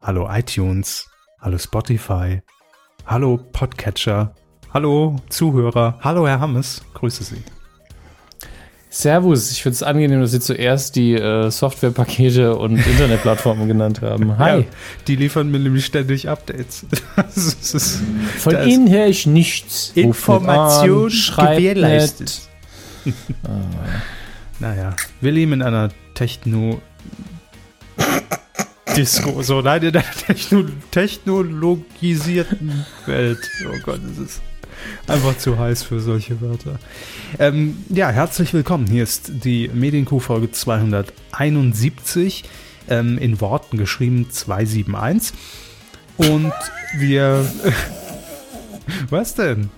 Hallo iTunes. Hallo Spotify. Hallo Podcatcher. Hallo Zuhörer. Hallo Herr Hammes. Grüße Sie. Servus, ich finde es angenehm, dass Sie zuerst die äh, Softwarepakete und Internetplattformen genannt haben. Hi. Ja, die liefern mir nämlich ständig Updates. ist, ist, Von Ihnen höre ich nichts. Information gewährleistet. ah. Naja, wir leben in einer Techno... Disco, so, nein, in einer Techno technologisierten Welt. Oh Gott, es ist einfach zu heiß für solche Wörter. Ähm, ja, herzlich willkommen. Hier ist die Medienkuh Folge 271, ähm, in Worten geschrieben 271. Und wir. was denn?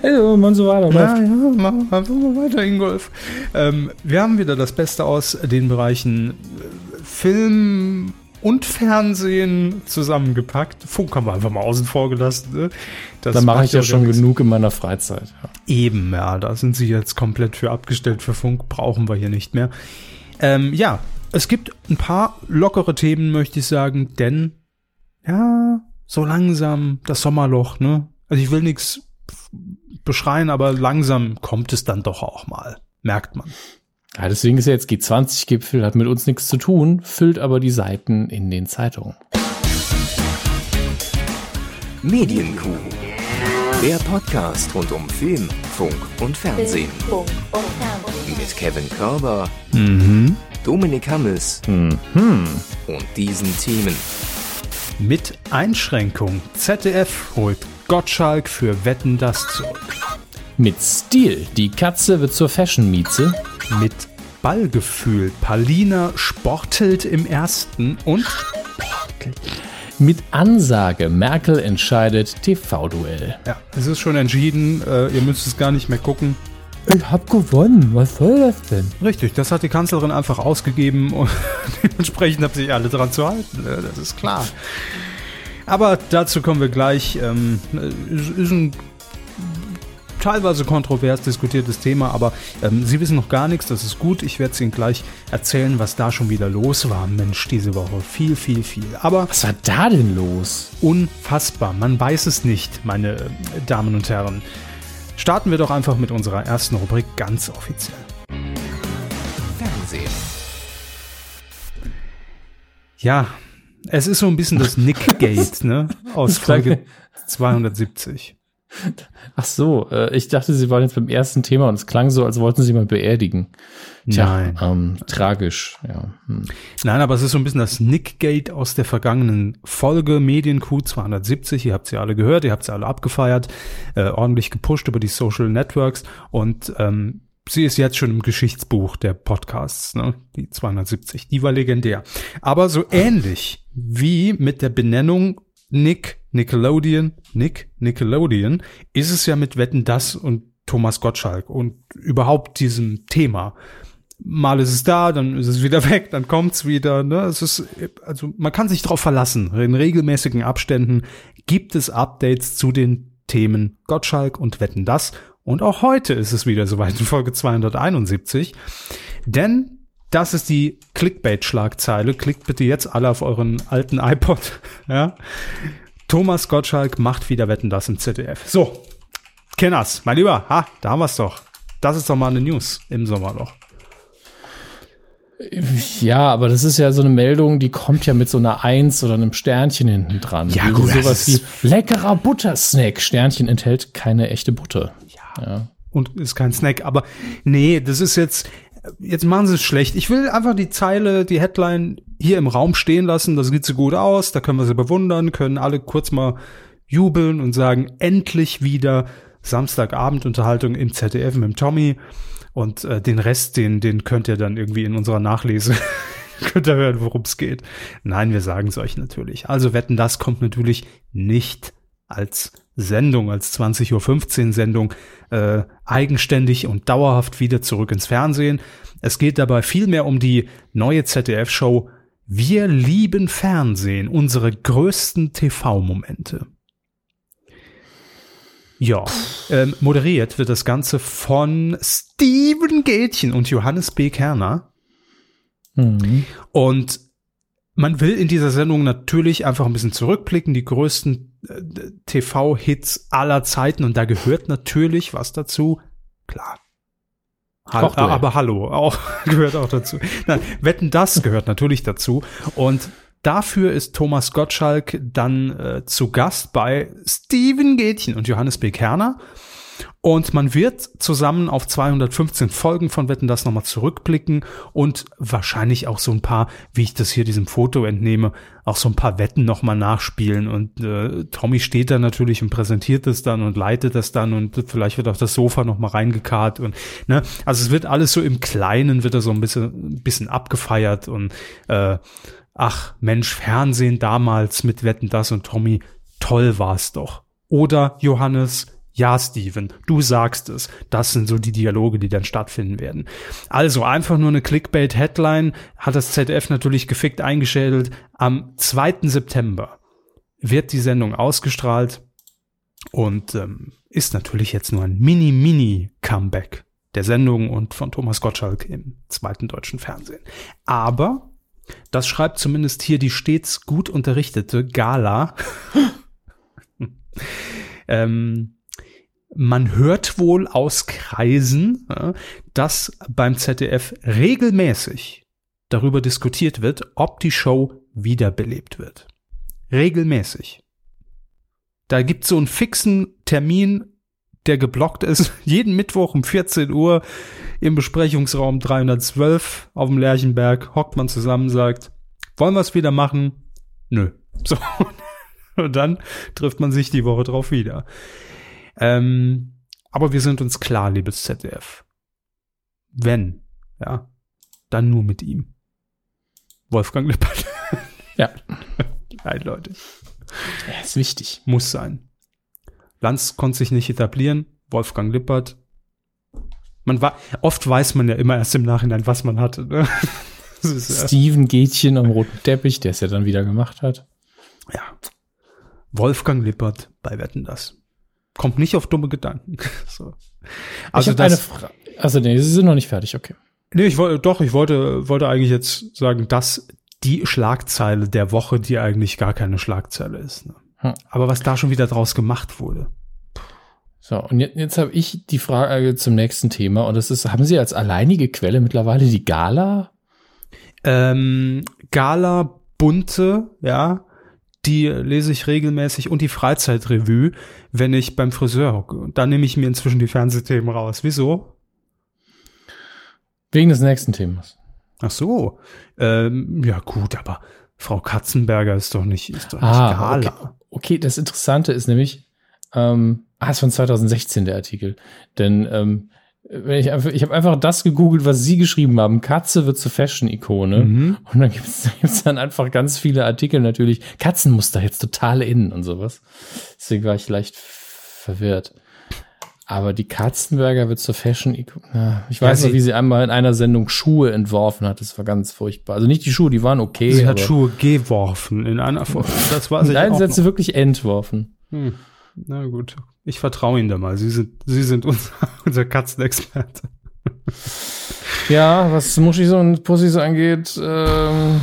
Also, man so weiter. Ja, ja, machen wir einfach mal weiter, Ingolf. Ähm, wir haben wieder das Beste aus den Bereichen äh, Film und Fernsehen zusammengepackt. Funk haben wir einfach mal außen vor gelassen. Ne? Das da mache ich ja schon genug in meiner Freizeit. Ja. Eben, ja, da sind sie jetzt komplett für abgestellt. Für Funk brauchen wir hier nicht mehr. Ähm, ja, es gibt ein paar lockere Themen, möchte ich sagen, denn ja, so langsam das Sommerloch, ne? Also ich will nichts beschreien, aber langsam kommt es dann doch auch mal. Merkt man. Ja, deswegen ist ja jetzt G20-Gipfel, hat mit uns nichts zu tun, füllt aber die Seiten in den Zeitungen. Medienkuh. Der Podcast rund um Film, Funk und Fernsehen. Mit Kevin Körber, mhm. Dominik Hammes mhm. und diesen Themen. Mit Einschränkung. ZDF holt Gottschalk für Wetten das zurück. Mit Stil. Die Katze wird zur Fashion-Mieze. Mit Ballgefühl. Palina sportelt im ersten und mit Ansage. Merkel entscheidet TV-Duell. Ja, es ist schon entschieden. Äh, ihr müsst es gar nicht mehr gucken. Ich hab gewonnen. Was soll das denn? Richtig, das hat die Kanzlerin einfach ausgegeben und dementsprechend haben sich alle dran zu halten. Das ist klar. Aber dazu kommen wir gleich. Ähm, ist ein teilweise kontrovers diskutiertes Thema, aber ähm, Sie wissen noch gar nichts, das ist gut. Ich werde es Ihnen gleich erzählen, was da schon wieder los war. Mensch, diese Woche. Viel, viel, viel. Aber. Was war da denn los? Unfassbar. Man weiß es nicht, meine äh, Damen und Herren. Starten wir doch einfach mit unserer ersten Rubrik ganz offiziell. Fernsehen. Ja, es ist so ein bisschen das Nick-Gate, ne? Aus Folge 270. Ach so, äh, ich dachte, Sie waren jetzt beim ersten Thema und es klang so, als wollten Sie mal beerdigen. Tja, Nein. Ähm, tragisch, ja. Hm. Nein, aber es ist so ein bisschen das Nickgate aus der vergangenen Folge Medienq 270. Ihr habt sie alle gehört, ihr habt sie alle abgefeiert, äh, ordentlich gepusht über die Social Networks und ähm, sie ist jetzt schon im Geschichtsbuch der Podcasts, ne? Die 270, die war legendär. Aber so ähnlich wie mit der Benennung Nick Nickelodeon, Nick Nickelodeon, ist es ja mit Wetten das und Thomas Gottschalk und überhaupt diesem Thema. Mal ist es da, dann ist es wieder weg, dann kommt's wieder. Ne? Es ist also man kann sich darauf verlassen. In regelmäßigen Abständen gibt es Updates zu den Themen Gottschalk und Wetten das. Und auch heute ist es wieder soweit in Folge 271. Denn das ist die Clickbait-Schlagzeile. Klickt bitte jetzt alle auf euren alten iPod. Ja. Thomas Gottschalk macht wieder Wetten das im ZDF. So, Kenners, mein Lieber, ha, da haben wir's doch. Das ist doch mal eine News im Sommerloch. Ja, aber das ist ja so eine Meldung, die kommt ja mit so einer Eins oder einem Sternchen hinten dran. Ja, gut. Sowas wie leckerer Buttersnack. Sternchen enthält keine echte Butter. Ja. ja. Und ist kein Snack, aber nee, das ist jetzt, jetzt machen sie es schlecht. Ich will einfach die Zeile, die Headline hier im Raum stehen lassen. Das sieht so gut aus. Da können wir sie bewundern, können alle kurz mal jubeln und sagen, endlich wieder Samstagabendunterhaltung im ZDF mit dem Tommy. Und äh, den Rest, den, den könnt ihr dann irgendwie in unserer Nachlese könnt ihr hören, worum es geht. Nein, wir sagen es euch natürlich. Also wetten, das kommt natürlich nicht als Sendung, als 20.15 Uhr Sendung äh, eigenständig und dauerhaft wieder zurück ins Fernsehen. Es geht dabei vielmehr um die neue ZDF-Show Wir lieben Fernsehen, unsere größten TV-Momente. Ja, ähm, moderiert wird das Ganze von Steven Gätchen und Johannes B. Kerner. Mhm. Und man will in dieser Sendung natürlich einfach ein bisschen zurückblicken, die größten äh, TV-Hits aller Zeiten und da gehört natürlich was dazu. Klar. Ha aber hallo, auch gehört auch dazu. Nein, Wetten, das gehört natürlich dazu. Und dafür ist Thomas Gottschalk dann äh, zu Gast bei Steven Gätchen und Johannes B. Kerner. Und man wird zusammen auf 215 Folgen von Wetten das nochmal zurückblicken und wahrscheinlich auch so ein paar, wie ich das hier diesem Foto entnehme, auch so ein paar Wetten nochmal nachspielen. Und äh, Tommy steht da natürlich und präsentiert es dann und leitet das dann und vielleicht wird auch das Sofa nochmal reingekarrt und ne, also es wird alles so im Kleinen, wird da so ein bisschen, ein bisschen abgefeiert und äh, ach Mensch, Fernsehen damals mit Wetten das und Tommy, toll war's doch. Oder Johannes, ja, Steven, du sagst es. Das sind so die Dialoge, die dann stattfinden werden. Also einfach nur eine Clickbait-Headline hat das ZDF natürlich gefickt eingeschädelt. Am 2. September wird die Sendung ausgestrahlt und ähm, ist natürlich jetzt nur ein Mini-Mini-Comeback der Sendung und von Thomas Gottschalk im zweiten deutschen Fernsehen. Aber, das schreibt zumindest hier die stets gut unterrichtete Gala, ähm, man hört wohl aus Kreisen, dass beim ZDF regelmäßig darüber diskutiert wird, ob die Show wiederbelebt wird. Regelmäßig. Da gibt's so einen fixen Termin, der geblockt ist, jeden Mittwoch um 14 Uhr im Besprechungsraum 312 auf dem Lerchenberg, hockt man zusammen, sagt, wollen wir es wieder machen? Nö. So. Und dann trifft man sich die Woche drauf wieder. Ähm, aber wir sind uns klar, liebes ZDF. Wenn, ja, dann nur mit ihm. Wolfgang Lippert. Ja. Nein, Leute. Ja, ist wichtig. Muss sein. Lanz konnte sich nicht etablieren. Wolfgang Lippert. Man war, oft weiß man ja immer erst im Nachhinein, was man hatte. Ne? Steven Gätchen am roten Teppich, der es ja dann wieder gemacht hat. Ja. Wolfgang Lippert bei Wetten das kommt nicht auf dumme Gedanken. so. Also Frage. Also nee, sie sind noch nicht fertig, okay. Nee, ich wollte doch, ich wollte wollte eigentlich jetzt sagen, dass die Schlagzeile der Woche, die eigentlich gar keine Schlagzeile ist. Ne? Hm. Aber was da schon wieder draus gemacht wurde. So, und jetzt, jetzt habe ich die Frage zum nächsten Thema und das ist, haben Sie als alleinige Quelle mittlerweile die Gala? Ähm, Gala bunte, ja, die lese ich regelmäßig und die Freizeitrevue, wenn ich beim Friseur hocke. Und da nehme ich mir inzwischen die Fernsehthemen raus. Wieso? Wegen des nächsten Themas. Ach so. Ähm, ja gut, aber Frau Katzenberger ist doch nicht, ist doch nicht ah, Okay. okay, das Interessante ist nämlich, ähm, ah, ist von 2016 der Artikel. Denn ähm, wenn ich einfach, ich habe einfach das gegoogelt, was Sie geschrieben haben. Katze wird zur Fashion-Ikone. Mhm. Und dann gibt's gibt's dann einfach ganz viele Artikel natürlich. Katzenmuster jetzt total innen und sowas. Deswegen war ich leicht verwirrt. Aber die Katzenberger wird zur Fashion-Ikone. Ich weiß ja, noch, wie sie einmal in einer Sendung Schuhe entworfen hat. Das war ganz furchtbar. Also nicht die Schuhe, die waren okay. Sie hat Schuhe geworfen in einer Form. Das war Nein, sie hat sie wirklich entworfen. Hm. Na gut. Ich vertraue Ihnen da mal. Sie sind, Sie sind unser, unser Katzenexperte. Ja, was Muschis und Pussys angeht, ähm,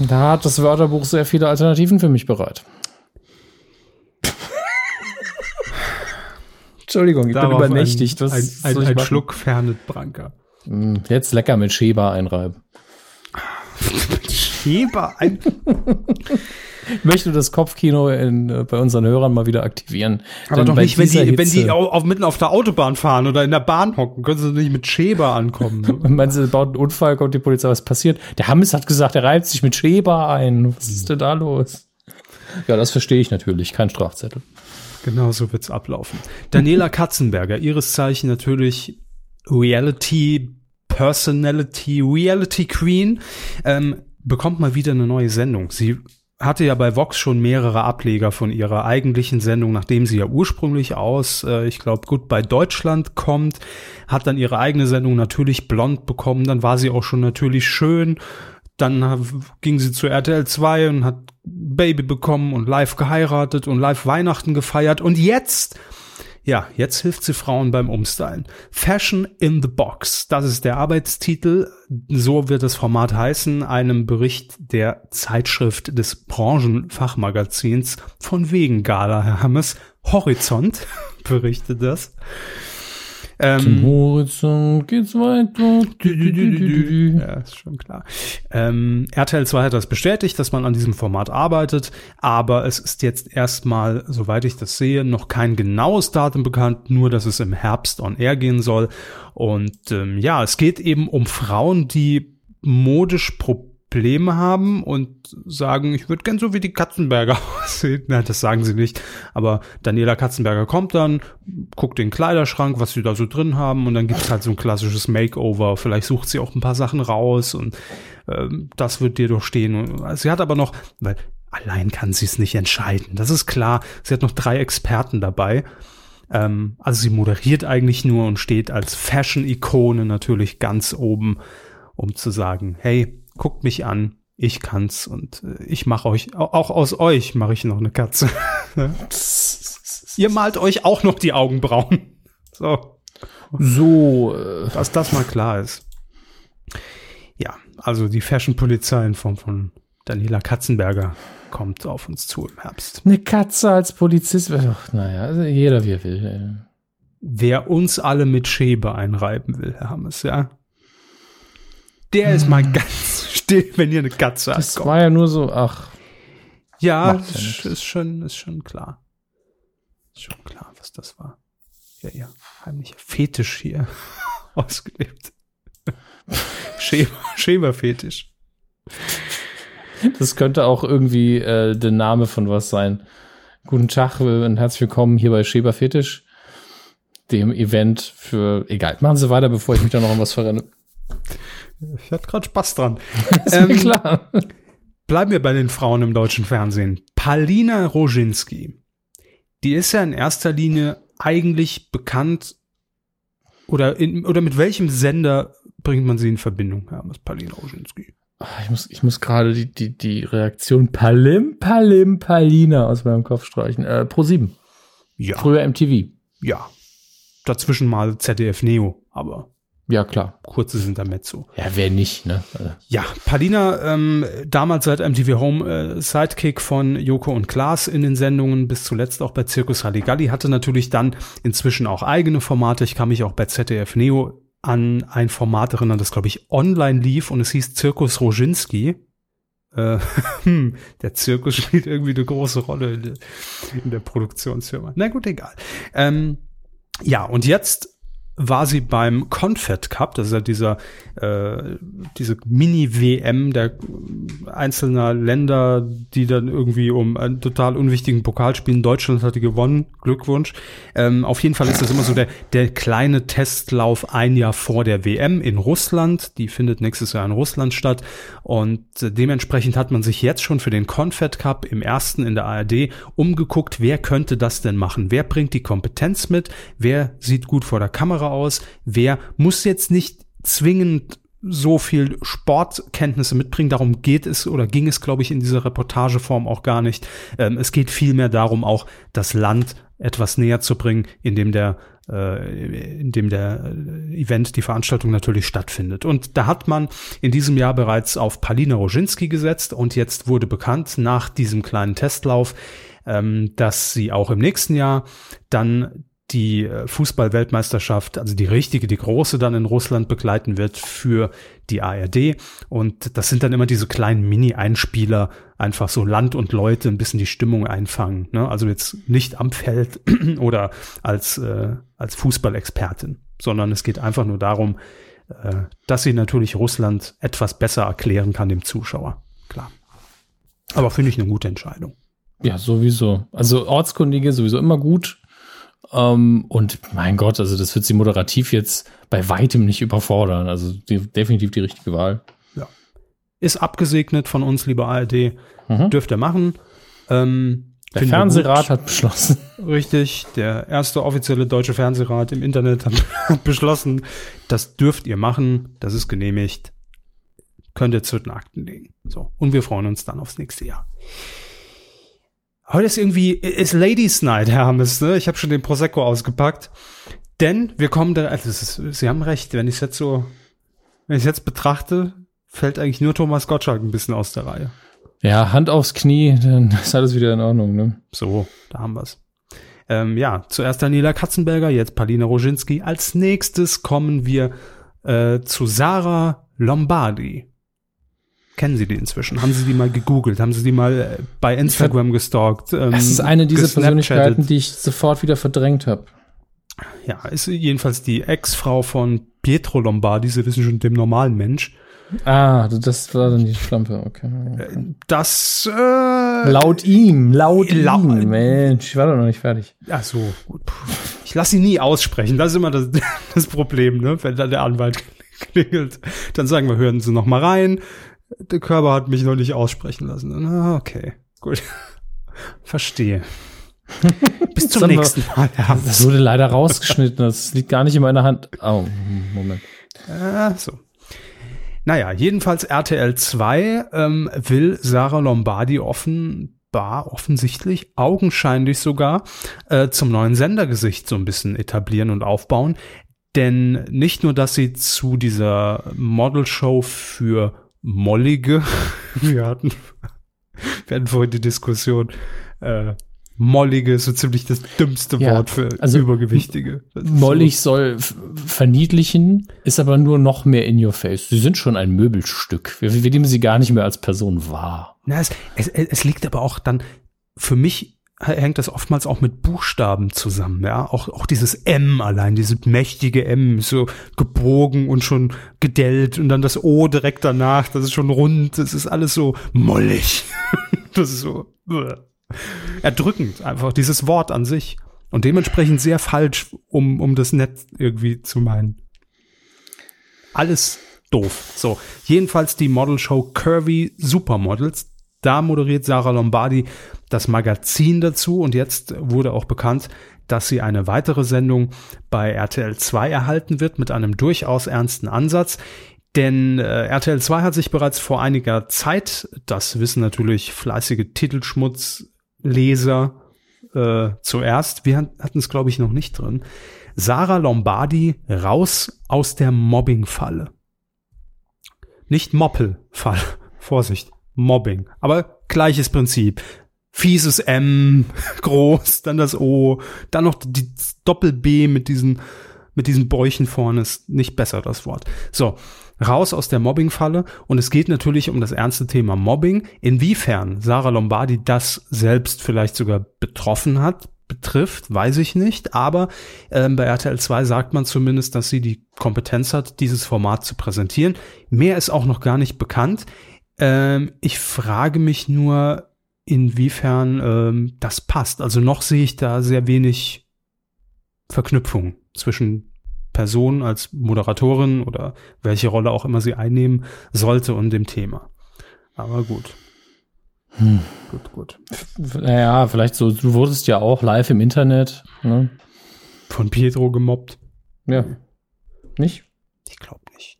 da hat das Wörterbuch sehr viele Alternativen für mich bereit. Entschuldigung, ich Darauf bin übernächtigt. Ein, ein, ein, ein Schluck Fernet Branca. Hm, jetzt lecker mit Schäber einreiben. Schäber ein. Ich möchte das Kopfkino in, äh, bei unseren Hörern mal wieder aktivieren. Aber doch nicht, wenn die, Hitze, wenn die auf, mitten auf der Autobahn fahren oder in der Bahn hocken, können sie nicht mit Schäber ankommen. Meinen sie, baut einen Unfall, kommt die Polizei, was passiert? Der Hammes hat gesagt, er reibt sich mit Schäber ein. Was ist denn da los? Ja, das verstehe ich natürlich, kein Strafzettel. Genau so wird's ablaufen. Daniela Katzenberger, ihres Zeichen natürlich Reality Personality, Reality Queen, ähm, bekommt mal wieder eine neue Sendung. Sie hatte ja bei Vox schon mehrere Ableger von ihrer eigentlichen Sendung, nachdem sie ja ursprünglich aus, äh, ich glaube, gut bei Deutschland kommt, hat dann ihre eigene Sendung natürlich blond bekommen, dann war sie auch schon natürlich schön, dann ging sie zu RTL 2 und hat Baby bekommen und live geheiratet und live Weihnachten gefeiert und jetzt Ja, jetzt hilft sie Frauen beim Umstylen. Fashion in the Box, das ist der Arbeitstitel. So wird das Format heißen, einem Bericht der Zeitschrift des Branchenfachmagazins von wegen Gala Hermes. Horizont berichtet das. Ähm, Zum Horizont geht's weiter. Ja, ist schon klar. Ähm, RTL 2 hat das bestätigt, dass man an diesem Format arbeitet, aber es ist jetzt erstmal, soweit ich das sehe, noch kein genaues Datum bekannt, nur dass es im Herbst on air gehen soll. Und ähm, ja, es geht eben um Frauen, die modisch Probleme Probleme haben und sagen, ich würde gern so wie die Katzenberger aussehen. Nein, das sagen sie nicht. Aber Daniela Katzenberger kommt dann, guckt den Kleiderschrank, was sie da so drin haben und dann gibt's halt so ein klassisches Makeover. Vielleicht sucht sie auch ein paar Sachen raus und äh, das wird dir durchstehen. Sie hat aber noch, weil allein kann sie es nicht entscheiden. Das ist klar. Sie hat noch drei Experten dabei. Ähm, also sie moderiert eigentlich nur und steht als Fashion-Ikone natürlich ganz oben, um zu sagen, hey, guckt mich an, ich kann's und äh, ich mache euch, auch aus euch mache ich noch eine Katze. Ihr malt euch auch noch die Augenbrauen. So. So, äh, dass das mal klar ist. Ja, also die Fashion-Polizei in Form von Daniela Katzenberger kommt auf uns zu im Herbst. Eine Katze als Polizist, ach, naja, also jeder wie er will. Wer uns alle mit Schäbe einreiben will, Herr Hammes, ja, der ist mal hm. ganz still, wenn ihr eine Katze habt. Das war ja nur so, ach. Ja, ist, ist, schon, ist schon klar. Ist schon klar, was das war. Ja, ja, heimlicher Fetisch hier ausgelebt. Schäberfetisch. Das könnte auch irgendwie äh, der Name von was sein. Guten Tag und herzlich willkommen hier bei Schäberfetisch, dem Event für, egal, machen Sie weiter, bevor ich mich da noch an was verrenne. Ich hatte gerade Spaß dran. ähm, klar. Bleiben wir bei den Frauen im deutschen Fernsehen. Palina Roginski. Die ist ja in erster Linie eigentlich bekannt oder in, oder mit welchem Sender bringt man sie in Verbindung, Herr Palina Roginski? Ah, ich muss, ich muss gerade die, die, die Reaktion Palim, Palim, Palina aus meinem Kopf streichen. Äh, Pro 7. Ja. Früher MTV. Ja. Dazwischen mal ZDF Neo, aber ja, klar. Kurzes Intermezzo. Ja, wer nicht, ne? Ja, Palina, ähm, damals seit MTV Home äh, Sidekick von Joko und Klaas in den Sendungen, bis zuletzt auch bei Circus Halligalli, hatte natürlich dann inzwischen auch eigene Formate. Ich kann mich auch bei ZDF Neo an ein Format erinnern, das, glaube ich, online lief und es hieß Zirkus Roginski. Äh, hm, der Zirkus spielt irgendwie eine große Rolle in der, in der Produktionsfirma. Na gut, egal. Ähm, ja, und jetzt war sie beim Confed Cup, das ist ja dieser äh, diese Mini-WM der einzelner Länder, die dann irgendwie um einen total unwichtigen Pokal spielen. Deutschland hat die gewonnen, Glückwunsch. Ähm, auf jeden Fall ist das immer so der, der kleine Testlauf ein Jahr vor der WM in Russland. Die findet nächstes Jahr in Russland statt. Und dementsprechend hat man sich jetzt schon für den Confed Cup im ersten in der ARD umgeguckt, wer könnte das denn machen? Wer bringt die Kompetenz mit? Wer sieht gut vor der Kamera aus? Wer muss jetzt nicht zwingend so viel Sportkenntnisse mitbringen. Darum geht es oder ging es, glaube ich, in dieser Reportageform auch gar nicht. Ähm, es geht vielmehr darum, auch das Land etwas näher zu bringen, indem der äh, in dem der Event, die Veranstaltung natürlich stattfindet. Und da hat man in diesem Jahr bereits auf Palina Roginski gesetzt und jetzt wurde bekannt nach diesem kleinen Testlauf, ähm, dass sie auch im nächsten Jahr dann die äh, Fußball-Weltmeisterschaft, also die richtige, die große dann in Russland begleiten wird für die ARD. Und das sind dann immer diese kleinen Mini-Einspieler, einfach so Land und Leute ein bisschen die Stimmung einfangen. Ne? Also jetzt nicht am Feld oder als, äh, als Fußballexpertin, sondern es geht einfach nur darum, äh, dass sie natürlich Russland etwas besser erklären kann dem Zuschauer. Klar. Aber finde ich eine gute Entscheidung. Ja, sowieso. Also Ortskundige sowieso immer gut. Ähm, und mein Gott, also das wird sie moderativ jetzt bei weitem nicht überfordern. Also die, definitiv die richtige Wahl. Ja. Ist abgesegnet von uns, lieber ARD. Mhm. Dürft ihr machen. Ähm, der Fernsehrat hat beschlossen. Richtig, der erste offizielle deutsche Fernsehrat im Internet hat beschlossen, das dürft ihr machen, das ist genehmigt, könnt ihr zu den Akten legen. So, und wir freuen uns dann aufs nächste Jahr. Heute ist irgendwie, ist Ladies Night, Hermes, ne? Ich habe schon den Prosecco ausgepackt. Denn wir kommen da, also ist, Sie haben recht, wenn ich es jetzt so, wenn ich jetzt betrachte, fällt eigentlich nur Thomas Gottschalk ein bisschen aus der Reihe. Ja, Hand aufs Knie, dann ist alles wieder in Ordnung, ne? So, da haben wir's. Ähm, ja, zuerst Daniela Katzenberger, jetzt Palina Roginski. Als nächstes kommen wir äh, zu Sarah Lombardi. Kennen Sie die inzwischen? Haben Sie die mal gegoogelt? Haben Sie die mal äh, bei Instagram gestalkt? Ähm, das ist eine dieser Persönlichkeiten, die ich sofort wieder verdrängt habe. Ja, ist jedenfalls die Ex-Frau von Pietro Lombardi. Sie wissen schon, dem normalen Mensch. Ah, das war dann die Schlampe, okay. okay. Das äh, laut ihm, laut, laut ihm. Mensch, ich war doch noch nicht fertig. Ach so, gut. Ich lasse ihn nie aussprechen. Das ist immer das, das Problem, ne? Wenn dann der Anwalt klingelt, dann sagen wir, hören Sie noch mal rein. Der Körper hat mich noch nicht aussprechen lassen. Ah, okay, gut. Verstehe. Bis zum nächsten Mal. Ja. Das wurde leider rausgeschnitten. Das liegt gar nicht in meiner Hand. Oh, Moment. Ah, so. Naja, jedenfalls RTL 2 ähm, will Sarah Lombardi offenbar, offensichtlich, augenscheinlich sogar, äh, zum neuen Sendergesicht so ein bisschen etablieren und aufbauen. Denn nicht nur, dass sie zu dieser Modelshow für Mollige, wir hatten, wir hatten vorhin die Diskussion, äh, Mollige ist so ziemlich das dümmste ja, Wort für also Übergewichtige. Mollig so. soll verniedlichen, ist aber nur noch mehr in your face. Sie sind schon ein Möbelstück. Wir, wir nehmen sie gar nicht mehr als Person wahr. Na, es, es, es liegt aber auch dann, für mich hängt das oftmals auch mit Buchstaben zusammen, ja. Auch, auch dieses M allein, dieses mächtige M, so gebogen und schon gedellt und dann das O direkt danach, das ist schon rund, das ist alles so mollig. das ist so erdrückend, einfach dieses Wort an sich. Und dementsprechend sehr falsch, um, um das Netz irgendwie zu meinen. Alles doof. So, jedenfalls die Modelshow Curvy Supermodels. Da moderiert Sarah Lombardi das Magazin dazu und jetzt wurde auch bekannt, dass sie eine weitere Sendung bei RTL 2 erhalten wird mit einem durchaus ernsten Ansatz. Denn äh, RTL 2 hat sich bereits vor einiger Zeit, das wissen natürlich fleißige Titelschmutz Leser äh, zuerst. Wir hatten es, glaube ich, noch nicht drin. Sarah Lombardi raus aus der Mobbing-Falle. Nicht Moppel-Fall. Vorsicht. Mobbing. Aber gleiches Prinzip. Fieses M, groß, dann das O, dann noch die Doppel-B mit diesen, mit diesen Bäuchen vorne ist nicht besser das Wort. So raus aus der Mobbing-Falle. Und es geht natürlich um das ernste Thema Mobbing. Inwiefern Sarah Lombardi das selbst vielleicht sogar betroffen hat, betrifft, weiß ich nicht. Aber ähm, bei RTL 2 sagt man zumindest, dass sie die Kompetenz hat, dieses Format zu präsentieren. Mehr ist auch noch gar nicht bekannt. Ähm, ich frage mich nur, inwiefern ähm, das passt. Also noch sehe ich da sehr wenig Verknüpfung zwischen Person als Moderatorin oder welche Rolle auch immer sie einnehmen sollte und dem Thema. Aber gut. Hm. Gut, gut. Naja, vielleicht so, du wurdest ja auch live im Internet. Ne? Von Pietro gemobbt. Ja. Nicht? Ich glaube nicht.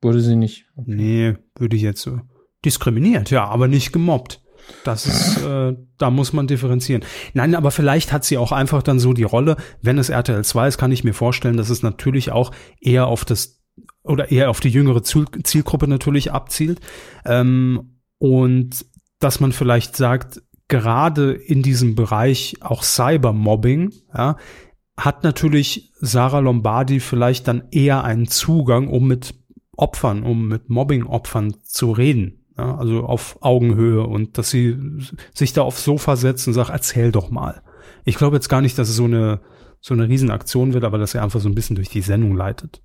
Wurde sie nicht? Okay. Nee, würde ich jetzt so. Diskriminiert, ja, aber nicht gemobbt. Das ist, äh, da muss man differenzieren. Nein, aber vielleicht hat sie auch einfach dann so die Rolle, wenn es RTL 2 ist, kann ich mir vorstellen, dass es natürlich auch eher auf das oder eher auf die jüngere Zielgruppe natürlich abzielt. Ähm, und dass man vielleicht sagt, gerade in diesem Bereich auch Cybermobbing, ja, hat natürlich Sarah Lombardi vielleicht dann eher einen Zugang, um mit Opfern, um mit Mobbing-Opfern zu reden. Ja, also auf Augenhöhe und dass sie sich da aufs Sofa setzt und sagt, erzähl doch mal. Ich glaube jetzt gar nicht, dass es so eine, so eine Riesenaktion wird, aber dass er einfach so ein bisschen durch die Sendung leitet.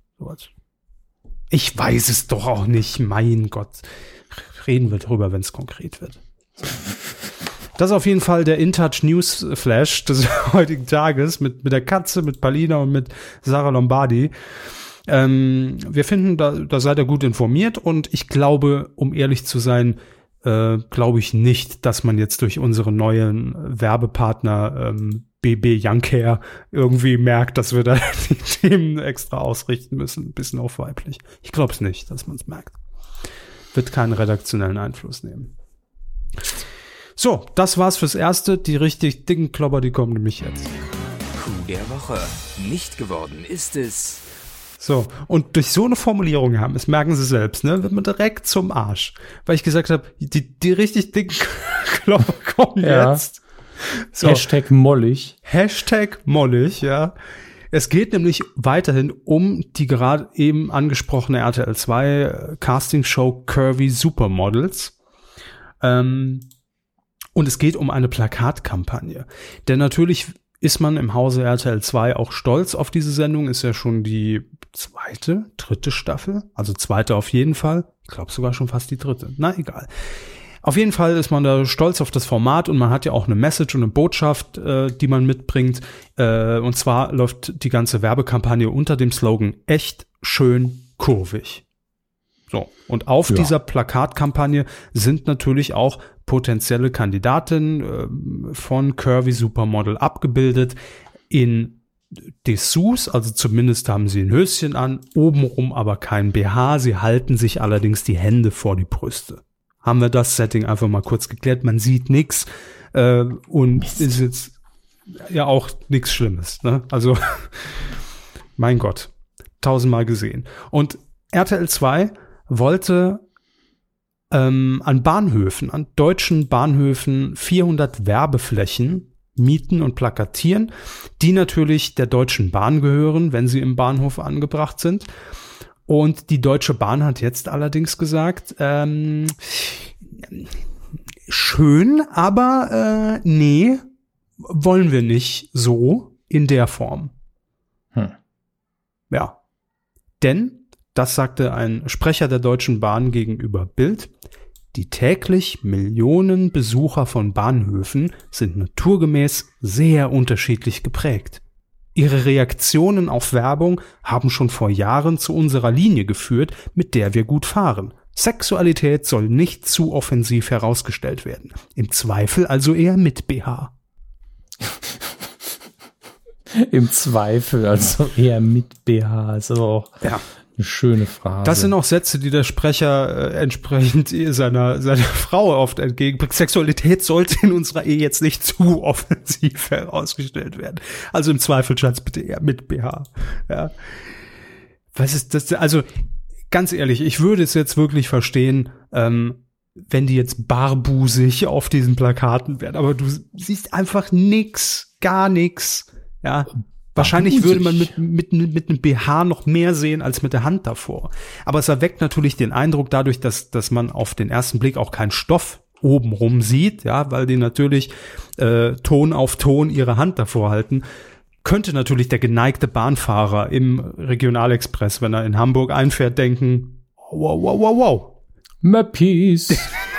Ich weiß es doch auch nicht, mein Gott. Reden wir drüber, wenn es konkret wird. Das ist auf jeden Fall der InTouch News Flash des heutigen Tages mit, mit der Katze, mit Palina und mit Sarah Lombardi. Ähm, wir finden, da, da seid ihr gut informiert und ich glaube, um ehrlich zu sein, äh, glaube ich nicht, dass man jetzt durch unseren neuen Werbepartner ähm, BB Youngcare irgendwie merkt, dass wir da die Themen extra ausrichten müssen, ein bisschen auf weiblich. Ich glaube es nicht, dass man es merkt. Wird keinen redaktionellen Einfluss nehmen. So, das war's fürs Erste. Die richtig dicken Klopper, die kommen nämlich jetzt. Coup der Woche. Nicht geworden ist es. So, und durch so eine Formulierung haben, das merken sie selbst, ne, wird man direkt zum Arsch. Weil ich gesagt habe, die, die richtig dicken Klopper kommen ja. jetzt. So. Hashtag mollig. Hashtag mollig, ja. Es geht nämlich weiterhin um die gerade eben angesprochene RTL 2 äh, Casting Show Curvy Supermodels. Ähm, und es geht um eine Plakatkampagne. Denn natürlich ist man im Hause RTL 2 auch stolz auf diese Sendung. Ist ja schon die zweite, dritte Staffel. Also zweite auf jeden Fall. Ich glaube sogar schon fast die dritte. Na egal. Auf jeden Fall ist man da stolz auf das Format und man hat ja auch eine Message und eine Botschaft, äh, die man mitbringt. Äh, und zwar läuft die ganze Werbekampagne unter dem Slogan echt schön kurvig. So. Und auf ja. dieser Plakatkampagne sind natürlich auch potenzielle Kandidatinnen äh, von Curvy Supermodel abgebildet in Dessous, also zumindest haben sie ein Höschen an, obenrum aber kein BH, sie halten sich allerdings die Hände vor die Brüste haben wir das Setting einfach mal kurz geklärt. Man sieht nichts äh, und Mist. ist jetzt ja auch nichts Schlimmes. Ne? Also mein Gott, tausendmal gesehen. Und RTL 2 wollte ähm, an Bahnhöfen, an deutschen Bahnhöfen 400 Werbeflächen mieten und plakatieren, die natürlich der Deutschen Bahn gehören, wenn sie im Bahnhof angebracht sind. Und die Deutsche Bahn hat jetzt allerdings gesagt, ähm, schön, aber äh, nee, wollen wir nicht so in der Form. Hm. Ja. Denn, das sagte ein Sprecher der Deutschen Bahn gegenüber Bild, die täglich Millionen Besucher von Bahnhöfen sind naturgemäß sehr unterschiedlich geprägt. Ihre Reaktionen auf Werbung haben schon vor Jahren zu unserer Linie geführt, mit der wir gut fahren. Sexualität soll nicht zu offensiv herausgestellt werden. Im Zweifel also eher mit BH. Im Zweifel also eher mit BH. Also ja. Eine schöne Frage. Das sind auch Sätze, die der Sprecher äh, entsprechend seiner, seiner Frau oft entgegenbringt. Sexualität sollte in unserer Ehe jetzt nicht zu offensiv herausgestellt werden. Also im Zweifel, Schatz, bitte eher mit BH. Ja. Was ist das? Also, ganz ehrlich, ich würde es jetzt wirklich verstehen, ähm, wenn die jetzt barbusig auf diesen Plakaten wären. Aber du siehst einfach nix, gar nix. Ja, Wahrscheinlich würde man mit, mit, mit einem BH noch mehr sehen als mit der Hand davor. Aber es erweckt natürlich den Eindruck dadurch, dass, dass man auf den ersten Blick auch keinen Stoff obenrum sieht, ja, weil die natürlich äh, Ton auf Ton ihre Hand davor halten. Könnte natürlich der geneigte Bahnfahrer im Regionalexpress, wenn er in Hamburg einfährt, denken, wow, wow, wow, wow. Mappies.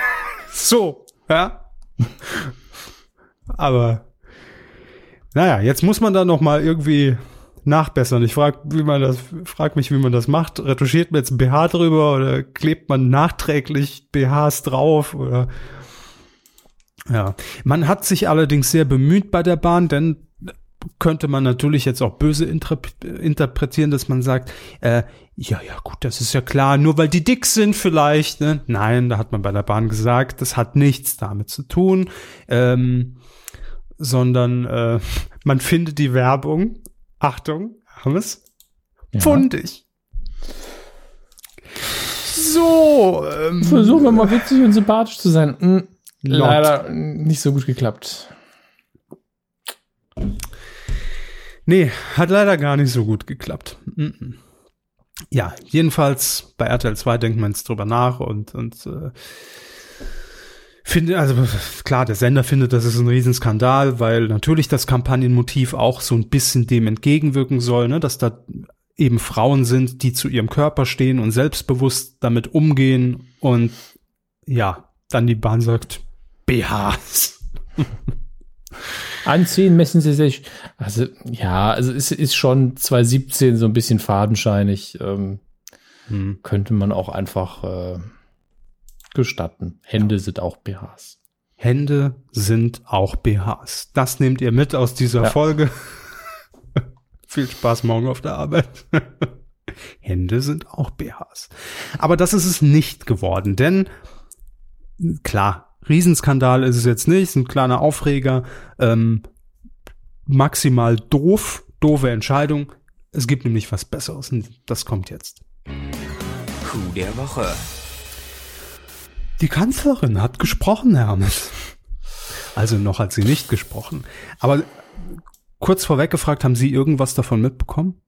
so, ja. Aber naja, jetzt muss man da noch mal irgendwie nachbessern. Ich frage, wie man das, frag mich, wie man das macht. Retuschiert man jetzt BH drüber oder klebt man nachträglich BHs drauf oder ja. Man hat sich allerdings sehr bemüht bei der Bahn, denn könnte man natürlich jetzt auch böse interpretieren, dass man sagt, äh, ja, ja, gut, das ist ja klar, nur weil die dick sind vielleicht. Ne? Nein, da hat man bei der Bahn gesagt, das hat nichts damit zu tun. Ähm, sondern äh, man findet die Werbung, Achtung, haben es? Ja. Pfundig. So. Ähm, Versuchen wir mal witzig und sympathisch zu sein. Hm, leider nicht so gut geklappt. Nee, hat leider gar nicht so gut geklappt. Ja, jedenfalls bei RTL 2 denkt man jetzt drüber nach und, und äh, finde, also klar, der Sender findet, das ist ein Riesenskandal, weil natürlich das Kampagnenmotiv auch so ein bisschen dem entgegenwirken soll, ne, dass da eben Frauen sind, die zu ihrem Körper stehen und selbstbewusst damit umgehen und ja, dann die Bahn sagt, BHs. Anziehen messen sie sich. Also, ja, also es ist schon 2017 so ein bisschen fadenscheinig. Ähm, hm. Könnte man auch einfach äh, gestatten. Hände ja. sind auch BHs. Hände sind auch BHs. Das nehmt ihr mit aus dieser ja. Folge. Viel Spaß morgen auf der Arbeit. Hände sind auch BHs. Aber das ist es nicht geworden, denn klar, Riesenskandal ist es jetzt nicht, ist ein kleiner Aufreger, ähm, maximal doof, doofe Entscheidung. Es gibt nämlich was Besseres und das kommt jetzt. Coup der Woche. Die Kanzlerin hat gesprochen, Hermes. Also noch hat sie nicht gesprochen. Aber kurz vorweg gefragt, haben Sie irgendwas davon mitbekommen?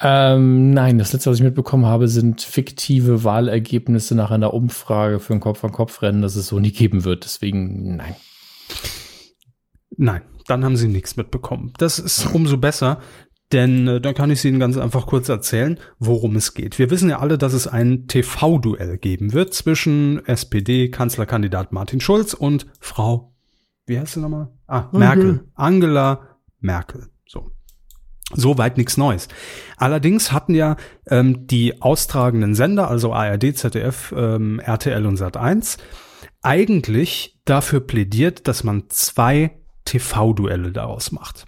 Ähm, nein, das letzte, was ich mitbekommen habe, sind fiktive Wahlergebnisse nach einer Umfrage für ein Kopf-an-Kopf-Rennen, das es so nie geben wird. Deswegen nein. Nein, dann haben Sie nichts mitbekommen. Das ist umso besser, denn äh, dann kann ich es Ihnen ganz einfach kurz erzählen, worum es geht. Wir wissen ja alle, dass es ein TV-Duell geben wird zwischen SPD-Kanzlerkandidat Martin Schulz und Frau, wie heißt sie nochmal? Ah, Merkel. Angela Merkel. So. Soweit nichts Neues. Allerdings hatten ja ähm, die austragenden Sender, also ARD, ZDF, ähm, RTL und Sat1, eigentlich dafür plädiert, dass man zwei TV-Duelle daraus macht.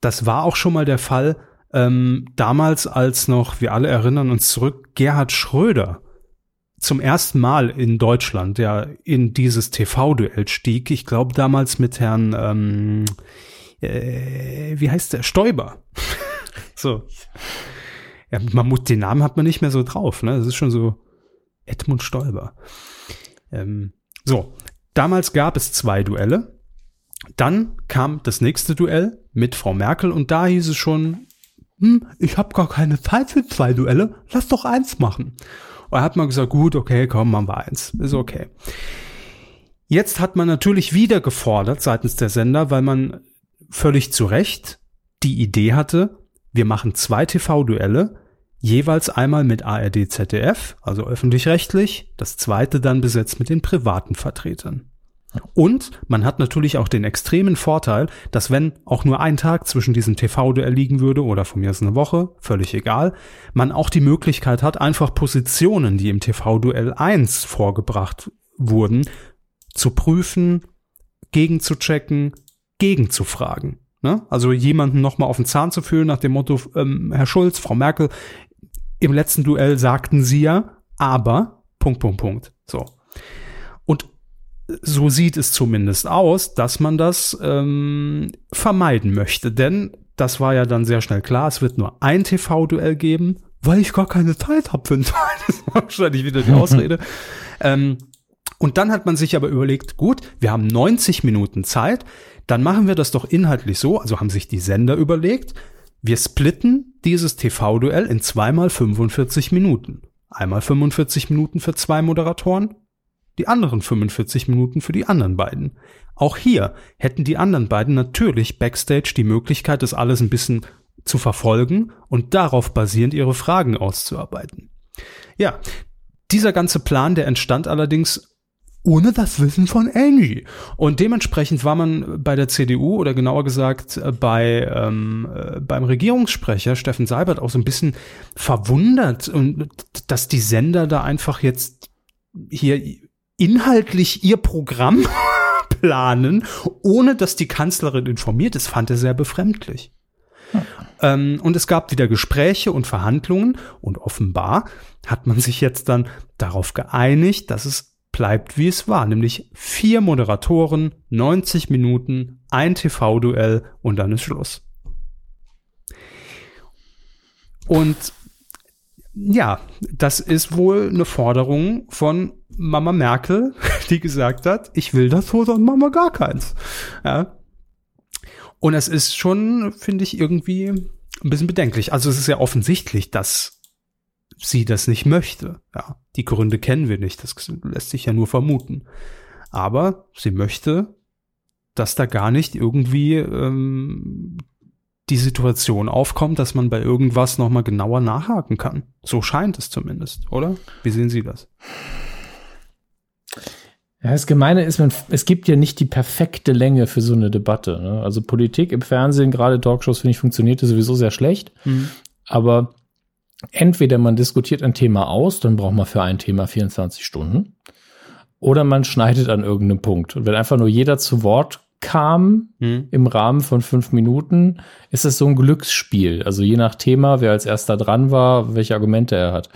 Das war auch schon mal der Fall ähm, damals, als noch, wir alle erinnern uns zurück, Gerhard Schröder zum ersten Mal in Deutschland ja in dieses TV-Duell stieg. Ich glaube damals mit Herrn, ähm, äh, wie heißt der, Stoiber. so. Ja, man muss, den Namen hat man nicht mehr so drauf, ne? Das ist schon so Edmund Stoiber. Ähm, so, damals gab es zwei Duelle. Dann kam das nächste Duell mit Frau Merkel und da hieß es schon, hm, ich habe gar keine Zeit für zwei Duelle, lass doch eins machen. Und er hat mal gesagt, gut, okay, komm, machen wir eins, ist okay. Jetzt hat man natürlich wieder gefordert seitens der Sender, weil man völlig zu Recht die Idee hatte, wir machen zwei TV-Duelle, jeweils einmal mit ARD ZDF, also öffentlich-rechtlich, das zweite dann besetzt mit den privaten Vertretern. Und man hat natürlich auch den extremen Vorteil, dass wenn auch nur ein Tag zwischen diesem TV-Duell liegen würde oder von mir ist eine Woche, völlig egal, man auch die Möglichkeit hat, einfach Positionen, die im TV-Duell 1 vorgebracht wurden, zu prüfen, gegenzuchecken, gegenzufragen. Ne? Also jemanden nochmal auf den Zahn zu fühlen nach dem Motto, ähm, Herr Schulz, Frau Merkel, im letzten Duell sagten sie ja, aber, Punkt, Punkt, Punkt. So. So sieht es zumindest aus, dass man das ähm, vermeiden möchte. Denn das war ja dann sehr schnell klar, es wird nur ein TV-Duell geben, weil ich gar keine Zeit habe für ein Das war wahrscheinlich wieder die Ausrede. ähm, und dann hat man sich aber überlegt, gut, wir haben 90 Minuten Zeit, dann machen wir das doch inhaltlich so, also haben sich die Sender überlegt, wir splitten dieses TV-Duell in zweimal 45 Minuten. Einmal 45 Minuten für zwei Moderatoren, die anderen 45 Minuten für die anderen beiden. Auch hier hätten die anderen beiden natürlich backstage die Möglichkeit, das alles ein bisschen zu verfolgen und darauf basierend ihre Fragen auszuarbeiten. Ja, dieser ganze Plan, der entstand allerdings ohne das Wissen von Angie. Und dementsprechend war man bei der CDU oder genauer gesagt äh, bei ähm, äh, beim Regierungssprecher Steffen Seibert auch so ein bisschen verwundert und dass die Sender da einfach jetzt hier inhaltlich ihr Programm planen, ohne dass die Kanzlerin informiert ist, fand er sehr befremdlich. Hm. Und es gab wieder Gespräche und Verhandlungen und offenbar hat man sich jetzt dann darauf geeinigt, dass es bleibt wie es war, nämlich vier Moderatoren, 90 Minuten, ein TV-Duell und dann ist Schluss. Und ja, das ist wohl eine Forderung von Mama Merkel, die gesagt hat, ich will das so, dann machen wir gar keins. Ja. Und es ist schon, finde ich, irgendwie ein bisschen bedenklich. Also es ist ja offensichtlich, dass sie das nicht möchte. Ja, die Gründe kennen wir nicht, das lässt sich ja nur vermuten. Aber sie möchte, dass da gar nicht irgendwie ähm, die Situation aufkommt, dass man bei irgendwas nochmal genauer nachhaken kann. So scheint es zumindest, oder? Wie sehen Sie das? Ja, das Gemeine ist, man, es gibt ja nicht die perfekte Länge für so eine Debatte. Ne? Also Politik im Fernsehen, gerade Talkshows, finde ich, funktioniert sowieso sehr schlecht. Mhm. Aber entweder man diskutiert ein Thema aus, dann braucht man für ein Thema 24 Stunden, oder man schneidet an irgendeinem Punkt. Und wenn einfach nur jeder zu Wort kam hm. im Rahmen von fünf Minuten, ist es so ein Glücksspiel. Also je nach Thema, wer als erster dran war, welche Argumente er hat.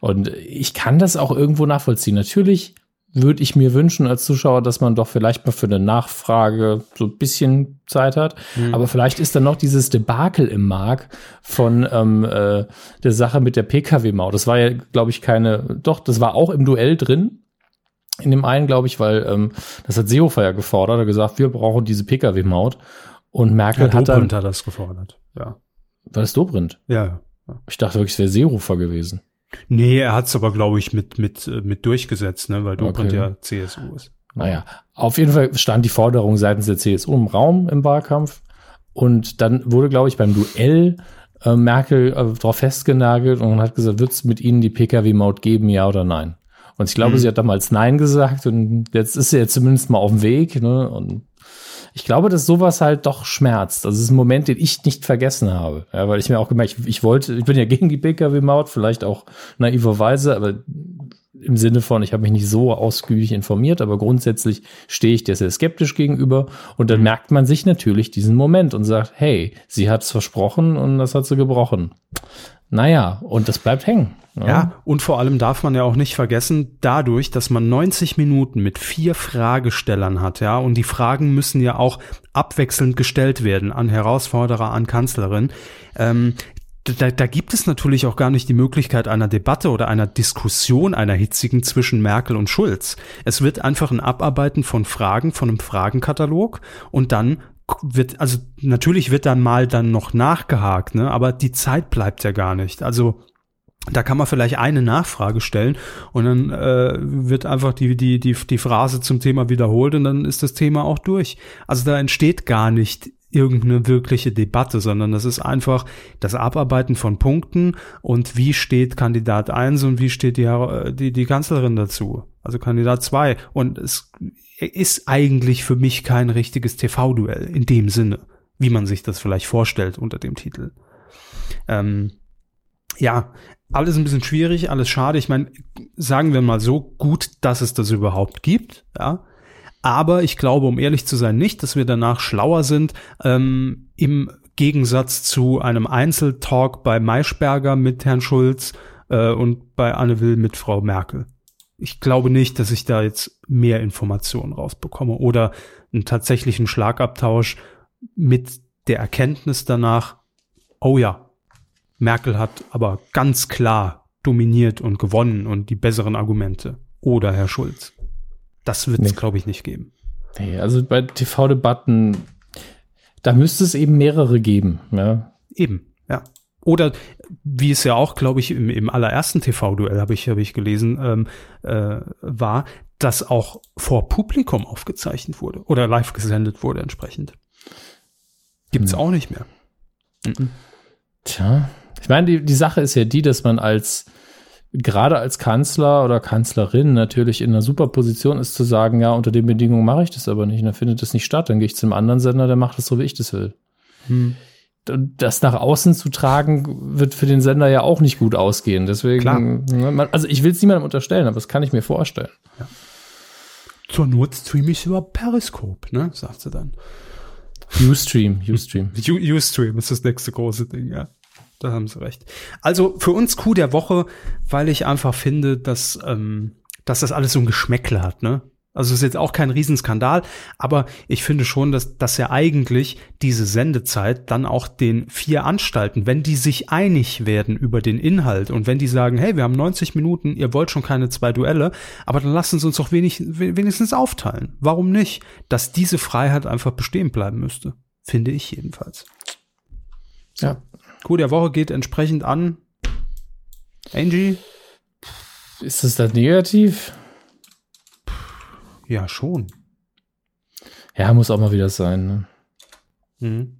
Und ich kann das auch irgendwo nachvollziehen. Natürlich würde ich mir wünschen als Zuschauer, dass man doch vielleicht mal für eine Nachfrage so ein bisschen Zeit hat. Mhm. Aber vielleicht ist dann noch dieses Debakel im Mark von ähm, äh, der Sache mit der Pkw-Maut. Das war ja, glaube ich, keine, doch, das war auch im Duell drin. In dem einen, glaube ich, weil ähm, das hat Seehofer ja gefordert, er gesagt, wir brauchen diese Pkw-Maut. Und Merkel ja, hat dann. hat das gefordert, ja. War das Dobrindt? Ja. ja. Ich dachte wirklich, es wäre Seehofer gewesen. Nee, er hat es aber, glaube ich, mit, mit, mit durchgesetzt, ne, weil Dobrindt okay. ja CSU ist. Naja, auf jeden Fall stand die Forderung seitens der CSU im Raum im Wahlkampf. Und dann wurde, glaube ich, beim Duell äh, Merkel äh, darauf festgenagelt und hat gesagt, wird es mit Ihnen die Pkw-Maut geben, ja oder nein? Und ich glaube, mhm. sie hat damals Nein gesagt und jetzt ist sie ja zumindest mal auf dem Weg. Ne? Und ich glaube, dass sowas halt doch schmerzt. Das ist ein Moment, den ich nicht vergessen habe. Ja, weil ich mir auch gemerkt, ich, ich wollte, ich bin ja gegen die Pkw-Maut, vielleicht auch naiverweise, aber im Sinne von, ich habe mich nicht so ausgiebig informiert, aber grundsätzlich stehe ich der sehr skeptisch gegenüber. Und dann mhm. merkt man sich natürlich diesen Moment und sagt, hey, sie hat es versprochen und das hat sie gebrochen. Naja, und das bleibt hängen. Ja. ja, und vor allem darf man ja auch nicht vergessen, dadurch, dass man 90 Minuten mit vier Fragestellern hat, ja, und die Fragen müssen ja auch abwechselnd gestellt werden an Herausforderer, an Kanzlerin, ähm, da, da gibt es natürlich auch gar nicht die Möglichkeit einer Debatte oder einer Diskussion, einer hitzigen zwischen Merkel und Schulz. Es wird einfach ein Abarbeiten von Fragen, von einem Fragenkatalog und dann wird, also natürlich wird dann mal dann noch nachgehakt, ne, aber die Zeit bleibt ja gar nicht. Also da kann man vielleicht eine Nachfrage stellen und dann äh, wird einfach die, die, die, die Phrase zum Thema wiederholt und dann ist das Thema auch durch. Also da entsteht gar nicht irgendeine wirkliche Debatte, sondern das ist einfach das Abarbeiten von Punkten und wie steht Kandidat 1 und wie steht die, die, die Kanzlerin dazu, also Kandidat 2. Und es ist eigentlich für mich kein richtiges TV-Duell in dem Sinne, wie man sich das vielleicht vorstellt unter dem Titel. Ähm, ja, alles ein bisschen schwierig, alles schade. Ich meine, sagen wir mal so, gut, dass es das überhaupt gibt, ja. Aber ich glaube, um ehrlich zu sein, nicht, dass wir danach schlauer sind, ähm, im Gegensatz zu einem Einzeltalk bei Maischberger mit Herrn Schulz äh, und bei Anne Will mit Frau Merkel. Ich glaube nicht, dass ich da jetzt mehr Informationen rausbekomme oder einen tatsächlichen Schlagabtausch mit der Erkenntnis danach, oh ja, Merkel hat aber ganz klar dominiert und gewonnen und die besseren Argumente. Oder Herr Schulz. Das wird es, nee. glaube ich, nicht geben. Nee, also bei TV-Debatten, da müsste es eben mehrere geben. Ja. Eben, ja. Oder wie es ja auch, glaube ich, im, im allerersten TV-Duell habe ich, hab ich gelesen, ähm, äh, war, dass auch vor Publikum aufgezeichnet wurde oder live gesendet wurde entsprechend. Gibt's hm. auch nicht mehr. Mhm. Tja, ich meine, die, die Sache ist ja die, dass man als gerade als Kanzler oder Kanzlerin natürlich in einer super Position ist zu sagen, ja, unter den Bedingungen mache ich das aber nicht, und dann findet das nicht statt, dann gehe ich zum anderen Sender, der macht das so, wie ich das will. Hm. Das nach außen zu tragen, wird für den Sender ja auch nicht gut ausgehen. Deswegen, ne, also ich will es niemandem unterstellen, aber das kann ich mir vorstellen. Ja. Zur Not streame ich über Periscope, ne, sagt sie dann. Ustream, Ustream. Ustream ist das nächste große Ding, ja. Da haben Sie recht. Also für uns Coup der Woche, weil ich einfach finde, dass, ähm, dass das alles so ein Geschmäckle hat, ne? Also es ist jetzt auch kein Riesenskandal, aber ich finde schon, dass, dass ja eigentlich diese Sendezeit dann auch den vier Anstalten, wenn die sich einig werden über den Inhalt und wenn die sagen, hey, wir haben 90 Minuten, ihr wollt schon keine zwei Duelle, aber dann lassen Sie uns doch wenig, wenigstens aufteilen. Warum nicht? Dass diese Freiheit einfach bestehen bleiben müsste. Finde ich jedenfalls. Ja, Coup der Woche geht entsprechend an. Angie? Ist das da negativ? Ja, schon. Ja, muss auch mal wieder sein. Ne? Mhm.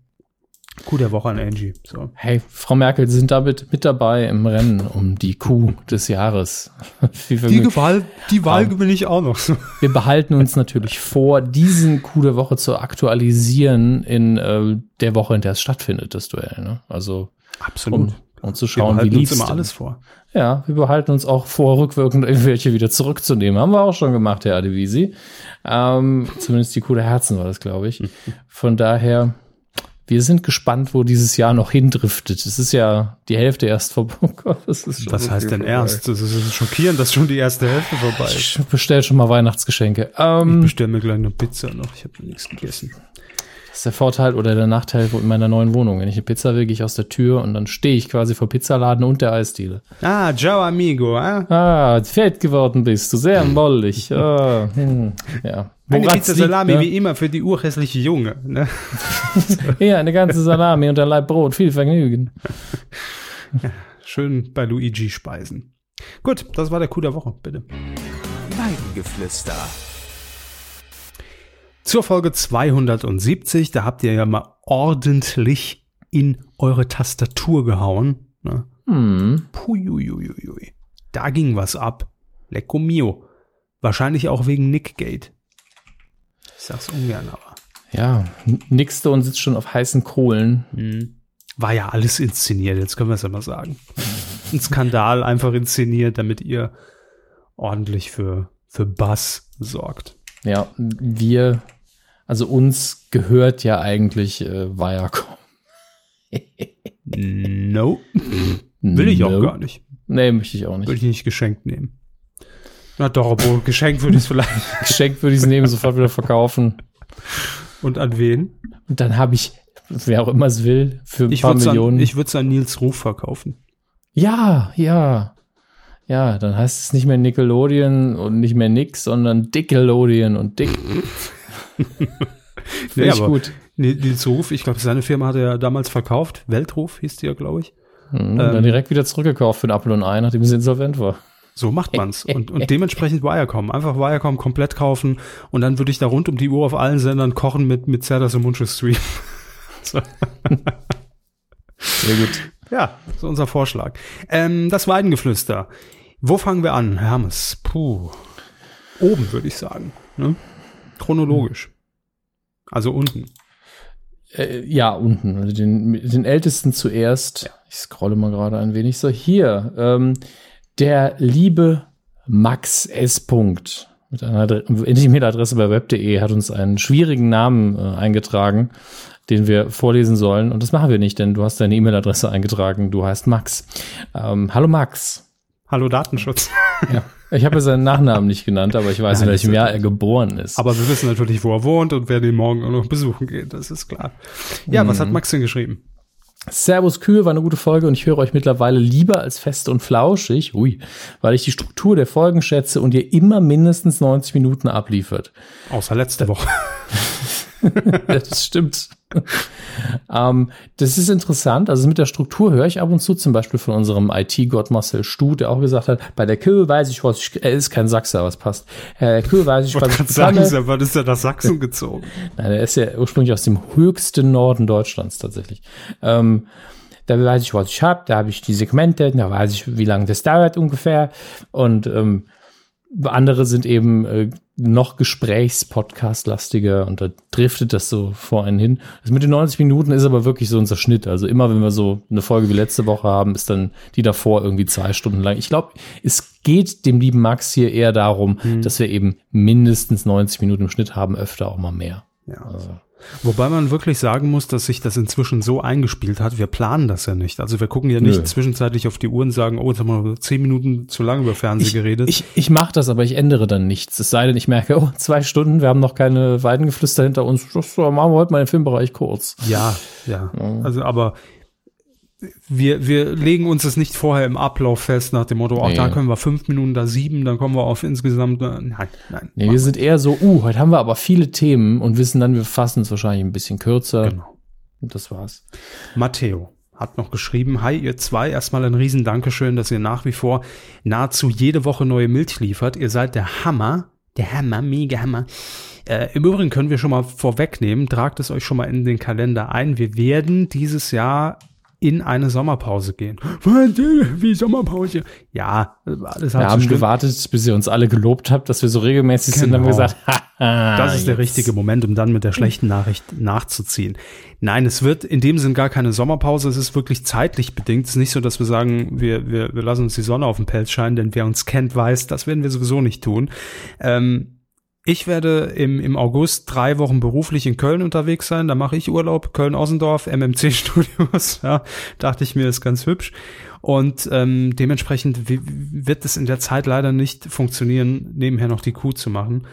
Kuh der Woche an Angie. So. Hey, Frau Merkel, Sie sind damit mit dabei im Rennen um die Kuh des Jahres. die Wahl, die Wahl gewinne ich auch noch. Wir behalten uns natürlich vor, diesen Kuh der Woche zu aktualisieren in äh, der Woche, in der es stattfindet, das Duell. Ne? Also absolut. Um, um zu schauen, wir wie lief immer alles vor. Ja, wir behalten uns auch vor, rückwirkend irgendwelche wieder zurückzunehmen. Haben wir auch schon gemacht, Herr Adivisi. Ähm, zumindest die Kuh der Herzen war das, glaube ich. Von daher wir sind gespannt, wo dieses Jahr noch hindriftet. Es ist ja die Hälfte erst vorbei. Oh Gott, das ist Was heißt denn erst? Das ist schockierend, dass schon die erste Hälfte vorbei ist. Ich bestell schon mal Weihnachtsgeschenke. Ich Ähm, bestelle mir gleich eine Pizza noch. Ich habe nichts gegessen. Das ist der Vorteil oder der Nachteil in meiner neuen Wohnung. Wenn ich eine Pizza will, gehe ich aus der Tür und dann stehe ich quasi vor Pizzaladen und der Eisdiele. Ah, ciao amigo. Ah? Ah, fett geworden bist du, sehr mollig. Ah, hm, ja. Eine Woran's Pizza liegt, Salami ne? wie immer für die urhässliche Junge. Ne? Hier, eine ganze Salami und ein Laib Brot. Viel Vergnügen. Schön bei Luigi speisen. Gut, das war der Coup der Woche, bitte. Weidengeflüster. Zur Folge 270, da habt ihr ja mal ordentlich in eure Tastatur gehauen. Ne? Hm. Puiuiuiui. Da ging was ab. Lecco mio. Wahrscheinlich auch wegen Nickgate. Ich sag's ungern, aber. Ja, Nixstone sitzt schon auf heißen Kohlen. Hm. War ja alles inszeniert, jetzt können wir es ja mal sagen. Ein Skandal einfach inszeniert, damit ihr ordentlich für, für Bass sorgt. Ja, wir, also uns gehört ja eigentlich äh, Viacom. No. Will ich auch No. gar nicht. Nee, möchte ich auch Würde nicht. ich nicht geschenkt nehmen. Na doch, obwohl geschenkt würde ich es vielleicht. Geschenkt würde ich es nehmen, sofort wieder verkaufen. Und an wen? Und dann habe ich, wer auch immer es will, für ein Ich paar würde es an, Millionen. ich würd's an Nils Ruf verkaufen. ja, ja. Ja, dann heißt es nicht mehr Nickelodeon und nicht mehr Nix, sondern Dickelodion und Dick. Finde Nee, ich gut. Ni- Nils Ruf, ich glaube, seine Firma hat er ja damals verkauft. Weltruf hieß die ja, glaube ich. Mhm, dann direkt wieder zurückgekauft für ein Apfel und ein, nachdem sie insolvent war. So macht man's. Und, und dementsprechend Wirecom. Einfach Wirecom komplett kaufen und dann würde ich da rund um die Uhr auf allen Sendern kochen mit, mit Zerdas und Munches Stream. so. Sehr gut. Ja, so unser Vorschlag. Ähm, das Weidengeflüster. Wo fangen wir an, Hermes? Puh. Oben, würde ich sagen. Ne? Chronologisch. Also unten. Äh, ja, unten. Also den, den ältesten zuerst. Ich scrolle mal gerade ein wenig. So, hier. Ähm, der liebe Max S. Punkt mit einer Adre- E-Mail-Adresse bei web.de hat uns einen schwierigen Namen äh, eingetragen, den wir vorlesen sollen. Und das machen wir nicht, denn du hast deine E-Mail-Adresse eingetragen. Du heißt Max. Ähm, hallo Max. Hallo Datenschutz. Ja. Ich habe ja seinen Nachnamen nicht genannt, aber ich weiß, Nein, in welchem Jahr er geboren ist. Aber wir wissen natürlich, wo er wohnt und wer den morgen auch noch besuchen geht. Das ist klar. Ja, was hat Max denn geschrieben? Servus Kühe war eine gute Folge und ich höre euch mittlerweile lieber als fest und flauschig, ui, weil ich die Struktur der Folgen schätze und ihr immer mindestens 90 Minuten abliefert. Außer letzte Woche. das stimmt. ähm, das ist interessant. Also mit der Struktur höre ich ab und zu zum Beispiel von unserem IT-Gott Marcel Stu, der auch gesagt hat, bei der Kühe weiß ich, was ich, er ist kein Sachse, aber es passt. Äh, Kühe weiß ich, Ich was ich gerade sagen, bekomme. seit wann ist er nach Sachsen gezogen? Nein, er ist ja ursprünglich aus dem höchsten Norden Deutschlands tatsächlich. Ähm, da weiß ich, was ich habe, da habe ich die Segmente, da weiß ich, wie lange das dauert ungefähr. Und ähm, andere sind eben äh, noch Gesprächspodcast-lastiger und da driftet das so vor einen hin. Das mit den 90 Minuten ist aber wirklich so unser Schnitt. Also immer, wenn wir so eine Folge wie letzte Woche haben, ist dann die davor irgendwie zwei Stunden lang. Ich glaube, es geht dem lieben Max hier eher darum, dass wir eben mindestens 90 Minuten im Schnitt haben, öfter auch mal mehr. Ja. Wobei man wirklich sagen muss, dass sich das inzwischen so eingespielt hat. Wir planen das ja nicht. Also wir gucken ja nicht Nö. zwischenzeitlich auf die Uhr und sagen, oh, jetzt haben wir zehn Minuten zu lange über Fernsehen Ich, geredet. ich, ich mache das, aber ich ändere dann nichts. Es sei denn, ich merke, oh, zwei Stunden, wir haben noch keine Weidengeflüster hinter uns. Das machen wir heute mal den Filmbereich kurz. ja, ja. Also aber wir, wir legen uns das nicht vorher im Ablauf fest nach dem Motto, ach, Nee. da können wir fünf Minuten, da sieben, dann kommen wir auf insgesamt, äh, nein, nein. Nee, wir sind eher so, uh, heute haben wir aber viele Themen und wissen dann, wir fassen es wahrscheinlich ein bisschen kürzer. Genau. Und das war's. Matteo hat noch geschrieben, hi ihr zwei, erstmal ein riesen Dankeschön, dass ihr nach wie vor nahezu jede Woche neue Milch liefert. Ihr seid der Hammer, der Hammer, mega Hammer. Äh, Im Übrigen können wir schon mal vorwegnehmen, tragt es euch schon mal in den Kalender ein. Wir werden dieses Jahr in eine Sommerpause gehen. Wie Sommerpause? Ja, alles Wir halb so haben gewartet, bis ihr uns alle gelobt habt, dass wir so regelmäßig sind. Dann haben wir Genau. gesagt, Das ist der jetzt. richtige Moment, um dann mit der schlechten Nachricht nachzuziehen. Nein, es wird in dem Sinn gar keine Sommerpause. Es ist wirklich zeitlich bedingt. Es ist nicht so, dass wir sagen, wir, wir, wir lassen uns die Sonne auf den Pelz scheinen, denn wer uns kennt, weiß, das werden wir sowieso nicht tun. Ähm, Ich werde im, im August drei Wochen beruflich in Köln unterwegs sein. Da mache ich Urlaub, Köln-Ossendorf, MMC-Studios. Ja, dachte ich mir, ist ganz hübsch. Und ähm, dementsprechend wird es in der Zeit leider nicht funktionieren, nebenher noch die Kuh zu machen.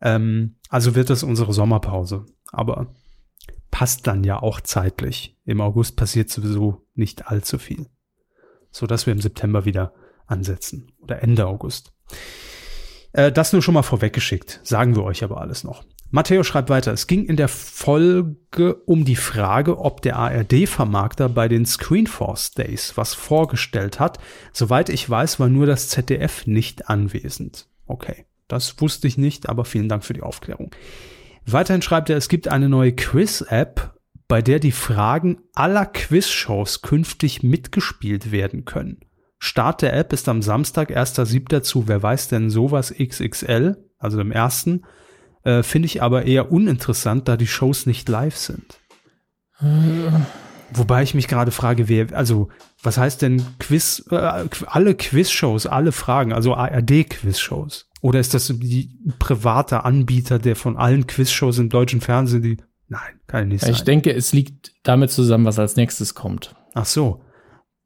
Ähm, also wird es unsere Sommerpause. Aber passt dann ja auch zeitlich. Im August passiert sowieso nicht allzu viel. So dass wir im September wieder ansetzen. Oder Ende August. Äh, das nur schon mal vorweggeschickt. Sagen wir euch aber alles noch. Matteo schreibt weiter, es ging in der Folge um die Frage, ob der ARD-Vermarkter bei den Screenforce Days was vorgestellt hat. Soweit ich weiß, war nur das ZDF nicht anwesend. Okay, das wusste ich nicht, aber vielen Dank für die Aufklärung. Weiterhin schreibt er, es gibt eine neue Quiz-App, bei der die Fragen aller Quiz-Shows künftig mitgespielt werden können. Start der App ist am Samstag, 1.7. zu Wer weiß denn sowas XXL, also dem ersten äh, Finde ich aber eher uninteressant, da die Shows nicht live sind. Wobei ich mich gerade frage, wer, also, was heißt denn Quiz, äh, alle Quiz-Shows, alle Fragen, also ARD-Quiz-Shows? Oder ist das die private Anbieter, der von allen Quiz-Shows im deutschen Fernsehen, die, nein, kann nicht sein. Ich denke, es liegt damit zusammen, was als nächstes kommt. Ach so.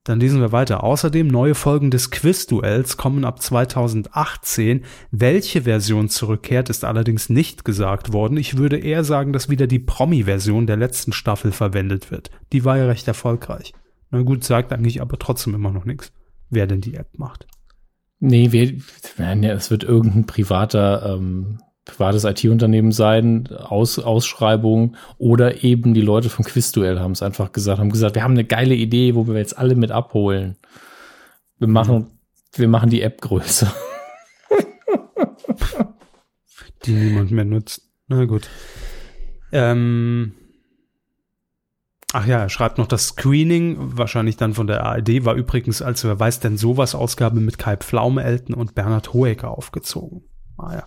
Dann lesen wir weiter. Außerdem neue Folgen des Quiz-Duells kommen ab 2018. Welche Version zurückkehrt, ist allerdings nicht gesagt worden. Ich würde eher sagen, dass wieder die Promi-Version der letzten Staffel verwendet wird. Die war ja recht erfolgreich. Na gut, sagt eigentlich aber trotzdem immer noch nichts, wer denn die App macht. Nee, wir, es wird irgendein privater ähm, privates IT-Unternehmen sein, Aus, Ausschreibung oder eben die Leute vom Quizduell haben es einfach gesagt, haben gesagt, wir haben eine geile Idee, wo wir jetzt alle mit abholen. Wir machen, mhm. wir machen die App größer. die niemand mehr nutzt. Na gut. Ähm, Ach ja, er schreibt noch, das Screening, wahrscheinlich dann von der ARD, war übrigens, als wer weiß denn sowas, Ausgabe mit Kai Pflaume-Elten und Bernhard Hoeker aufgezogen. Ah ja.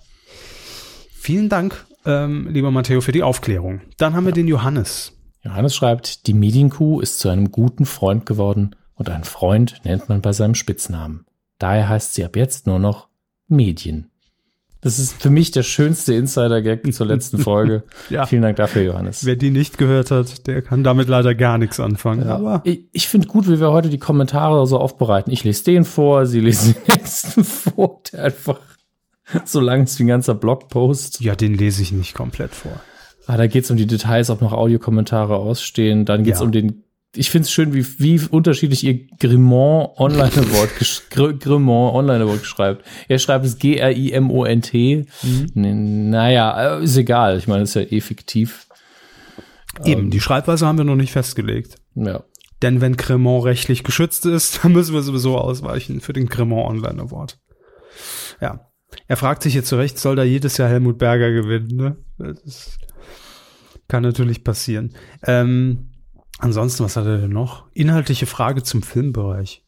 Vielen Dank, ähm, lieber Matteo, für die Aufklärung. Dann haben wir den Johannes. Johannes schreibt, die Medienkuh ist zu einem guten Freund geworden und einen Freund nennt man bei seinem Spitznamen. Daher heißt sie ab jetzt nur noch Medien. Das ist für mich der schönste Insider-Gag zur letzten Folge. ja. Vielen Dank dafür, Johannes. Wer die nicht gehört hat, der kann damit leider gar nichts anfangen. Ja. Aber ich, ich finde gut, wie wir heute die Kommentare so aufbereiten. Ich lese den vor, sie lesen den nächsten vor, der einfach so lang ist wie ein ganzer Blogpost. Ja, den lese ich nicht komplett vor. Ah, da geht es um die Details, ob noch Audiokommentare ausstehen. Dann geht es ja. um den. Ich finde es schön, wie, wie unterschiedlich ihr Grimont Online Award Grimont Online Award schreibt. Er schreibt es G-R-I-M-O-N-T. Mhm. Naja, äh, ist egal. Ich meine, ist ja eh fiktiv. Eben, ähm, die Schreibweise haben wir noch nicht festgelegt. Ja. Denn wenn Cremont rechtlich geschützt ist, dann müssen wir sowieso ausweichen für den Cremont Online Award. Ja. Er fragt sich jetzt zu Recht, soll da jedes Jahr Helmut Berger gewinnen? Ne? Das kann natürlich passieren. Ähm, ansonsten, was hat er denn noch? Inhaltliche Frage zum Filmbereich.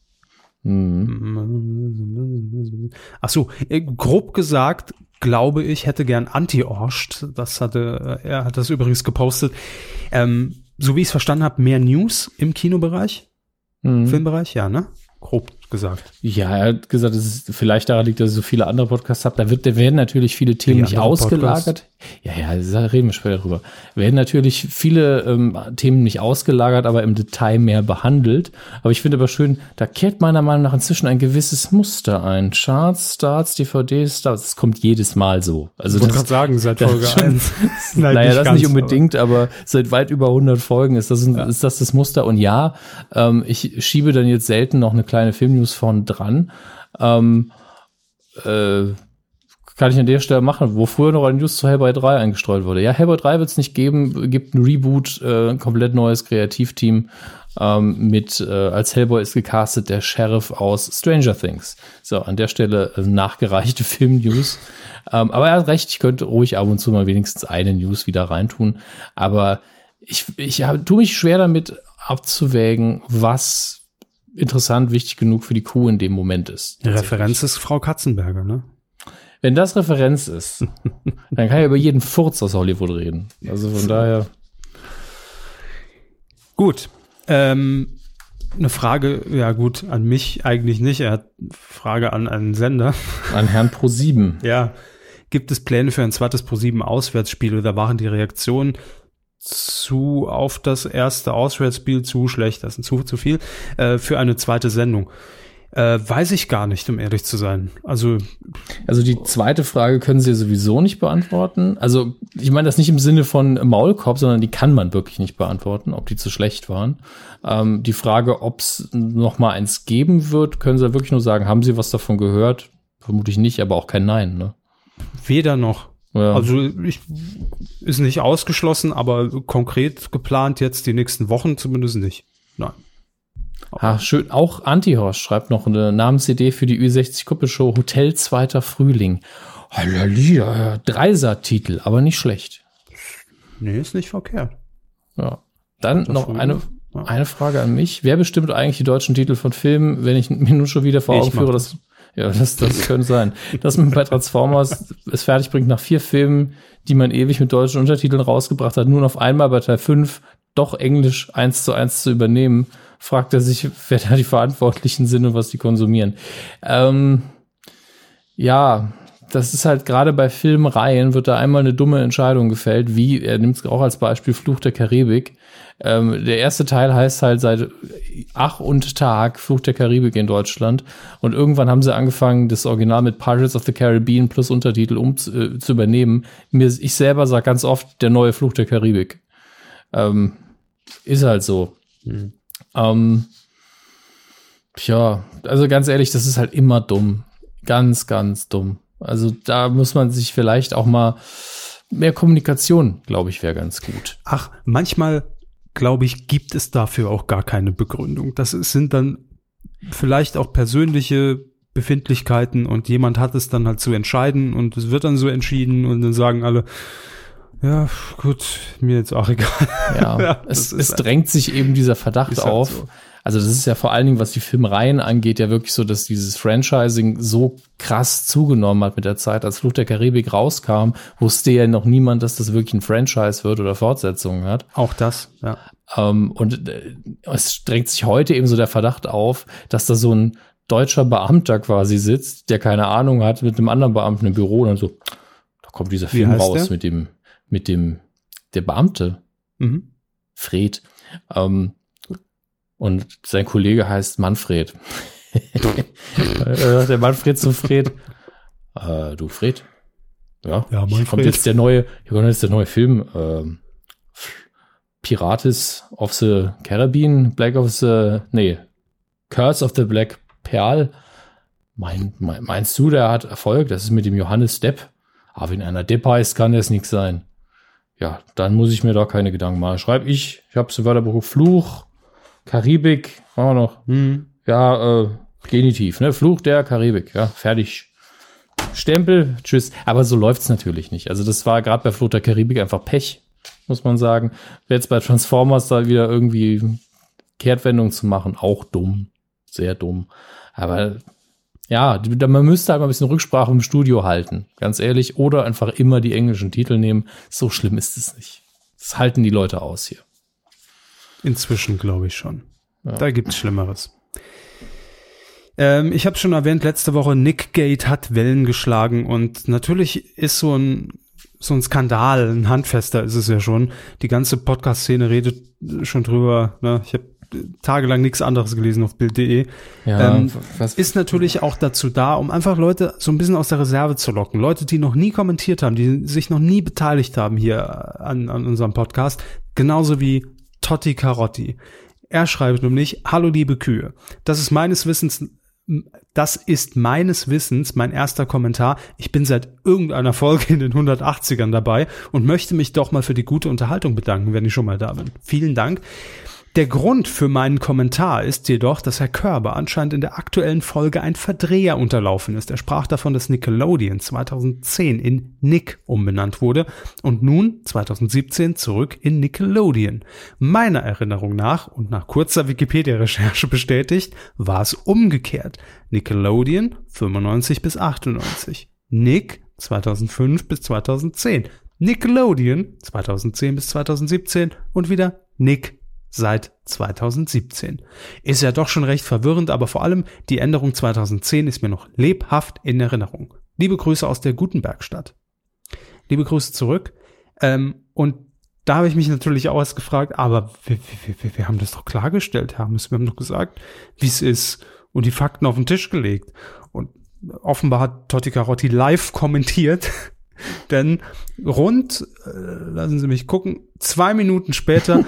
Mhm. Ach so, äh, grob gesagt, glaube ich, hätte gern Anti-Orscht. Das hatte, er hat das übrigens gepostet. Ähm, so wie ich es verstanden habe, mehr News im Kinobereich, mhm. Filmbereich, ja, ne? Grob gesagt. Ja, er hat gesagt, dass es vielleicht daran liegt, dass ich so viele andere Podcasts habe. Da, wird, da werden natürlich viele Themen nicht ausgelagert. Podcasts? Ja, ja, da reden wir später drüber. Werden natürlich viele ähm, Themen nicht ausgelagert, aber im Detail mehr behandelt. Aber ich finde aber schön, da kehrt meiner Meinung nach inzwischen ein gewisses Muster ein. Charts, Starts, DVDs, Starts. Das kommt jedes Mal so. Also ich wollte gerade sagen, seit Folge 1. naja, das ganz, nicht unbedingt, aber. aber. seit weit über 100 Folgen ist das, ein, ja. ist das das Muster. Und ja, ähm, ich schiebe dann jetzt selten noch eine kleine Filmnews vorn dran. Ähm, äh, kann ich an der Stelle machen, wo früher noch ein News zu Hellboy 3 eingestreut wurde. Ja, Hellboy 3 wird es nicht geben, gibt ein Reboot, äh, ein komplett neues Kreativteam ähm, mit, äh, als Hellboy ist gecastet der Sheriff aus Stranger Things. So, an der Stelle äh, nachgereichte Film-News. Ähm, aber er hat recht, ich könnte ruhig ab und zu mal wenigstens eine News wieder reintun. Aber ich, ich tue mich schwer damit abzuwägen, was interessant, wichtig genug für die Kuh in dem Moment ist. Die Referenz ist Frau Katzenberger, ne? Wenn das Referenz ist, dann kann ich über jeden Furz aus Hollywood reden. Also von daher. Gut. Ähm, eine Frage, ja gut, an mich eigentlich nicht. Er hat Frage an einen Sender. An Herrn Pro7. ja. Gibt es Pläne für ein zweites Pro7 Auswärtsspiel oder waren die Reaktionen zu auf das erste Auswärtsspiel zu schlecht, das ist zu, zu viel, äh, für eine zweite Sendung? Äh, weiß ich gar nicht, um ehrlich zu sein. Also, also die zweite Frage können Sie sowieso nicht beantworten. Also ich meine das nicht im Sinne von Maulkorb, sondern die kann man wirklich nicht beantworten, ob die zu schlecht waren. Ähm, die Frage, ob es noch mal eins geben wird, können Sie wirklich nur sagen, haben Sie was davon gehört? Vermutlich nicht, aber auch kein Nein. Ne? Weder noch. Ja. Also ich, ist nicht ausgeschlossen, aber konkret geplant jetzt die nächsten Wochen zumindest nicht. Nein. Ah, schön. Auch Antihorst schreibt noch eine Namens-CD für die Ü60-Kuppelshow Hotel Zweiter Frühling. Halleluja, Dreiser-Titel, aber nicht schlecht. Nee, ist nicht verkehrt. Ja. Dann noch eine, eine Frage an mich. Wer bestimmt eigentlich die deutschen Titel von Filmen, wenn ich mir nun schon wieder vor Augen führe, dass, ja, das, das könnte sein, dass man bei Transformers es fertig bringt, nach vier Filmen, die man ewig mit deutschen Untertiteln rausgebracht hat, nun auf einmal bei Teil 5 doch Englisch eins zu eins zu übernehmen fragt er sich, wer da die Verantwortlichen sind und was die konsumieren. Ähm, ja, das ist halt gerade bei Filmreihen wird da einmal eine dumme Entscheidung gefällt, wie, er nimmt es auch als Beispiel Fluch der Karibik. Ähm, der erste Teil heißt halt seit Ach und Tag Fluch der Karibik in Deutschland. Und irgendwann haben sie angefangen, das Original mit Pirates of the Caribbean plus Untertitel um äh, zu übernehmen. Mir, ich selber sage ganz oft der neue Fluch der Karibik. Ähm, ist halt so. Hm. Ähm, tja, also ganz ehrlich, das ist halt immer dumm. Ganz, ganz dumm. Also da muss man sich vielleicht auch mal mehr Kommunikation, glaube ich, wäre ganz gut. Ach, manchmal, glaube ich, gibt es dafür auch gar keine Begründung. Das sind dann vielleicht auch persönliche Befindlichkeiten und jemand hat es dann halt zu entscheiden und es wird dann so entschieden und dann sagen alle, ja, gut, mir jetzt auch egal. Ja, ja es, es drängt sich eben dieser Verdacht halt auf. So. Also das ist ja vor allen Dingen, was die Filmreihen angeht, ja wirklich so, dass dieses Franchising so krass zugenommen hat mit der Zeit. Als Fluch der Karibik rauskam, wusste ja noch niemand, dass das wirklich ein Franchise wird oder Fortsetzungen hat. Auch das, ja. Ähm, und äh, es drängt sich heute eben so der Verdacht auf, dass da so ein deutscher Beamter quasi sitzt, der keine Ahnung hat, mit einem anderen Beamten im Büro und dann so, da kommt dieser Film raus der? mit dem mit dem, der Beamte, mhm. Fred, ähm, und sein Kollege heißt Manfred. Äh, der Manfred zu Fred. Äh, du Fred? Ja, ja hier kommt jetzt der neue, hier kommt jetzt der neue Film, ähm, Pirates of the Caribbean, Black of the, nee, Curse of the Black Pearl. Mein, mein, meinst du, der hat Erfolg? Das ist mit dem Johannes Depp. Aber wenn einer Depp heißt, kann das nichts sein ja, dann muss ich mir da keine Gedanken machen. Schreibe ich, ich habe im Wörterbuch Fluch, Karibik, auch noch, hm, ja, äh, Genitiv, ne? Fluch der Karibik, ja, fertig. Stempel, tschüss. Aber so läuft's natürlich nicht. Also das war gerade bei Fluch der Karibik einfach Pech, muss man sagen. Jetzt bei Transformers da wieder irgendwie Kehrtwendung zu machen, auch dumm. Sehr dumm. Aber ja, man müsste halt mal ein bisschen Rücksprache im Studio halten, ganz ehrlich, oder einfach immer die englischen Titel nehmen. So schlimm ist es nicht. Das halten die Leute aus hier. Inzwischen glaube ich schon. Ja. Da gibt's Schlimmeres. Ähm, ich habe schon erwähnt, letzte Woche Nick Gate hat Wellen geschlagen und natürlich ist so ein so ein Skandal, ein handfester ist es ja schon. Die ganze Podcast-Szene redet schon drüber. Ne? Ich habe tagelang nichts anderes gelesen auf Bild.de. Ja, ähm, was, ist natürlich auch dazu da, um einfach Leute so ein bisschen aus der Reserve zu locken. Leute, die noch nie kommentiert haben, die sich noch nie beteiligt haben hier an, an unserem Podcast. Genauso wie Totti Carotti. Er schreibt nämlich, hallo liebe Kühe. Das ist meines Wissens das ist meines Wissens mein erster Kommentar. Ich bin seit irgendeiner Folge in den 180ern dabei und möchte mich doch mal für die gute Unterhaltung bedanken, wenn ich schon mal da bin. Vielen Dank. Der Grund für meinen Kommentar ist jedoch, dass Herr Körber anscheinend in der aktuellen Folge ein Verdreher unterlaufen ist. Er sprach davon, dass Nickelodeon 2010 in Nick umbenannt wurde und nun 2017 zurück in Nickelodeon. Meiner Erinnerung nach und nach kurzer Wikipedia-Recherche bestätigt, war es umgekehrt. Nickelodeon 95 bis 98. Nick 2005 bis 2010. Nickelodeon 2010 bis 2017 und wieder Nick seit 2017. Ist ja doch schon recht verwirrend, aber vor allem die Änderung 2010 ist mir noch lebhaft in Erinnerung. Liebe Grüße aus der Gutenbergstadt. Liebe Grüße zurück. Ähm, und da habe ich mich natürlich auch erst gefragt, aber wir, wir, wir, haben das doch klargestellt, Hermes. Wir haben doch gesagt, wie es ist und die Fakten auf den Tisch gelegt. Und offenbar hat Totti Carotti live kommentiert, denn rund, äh, lassen Sie mich gucken, zwei Minuten später,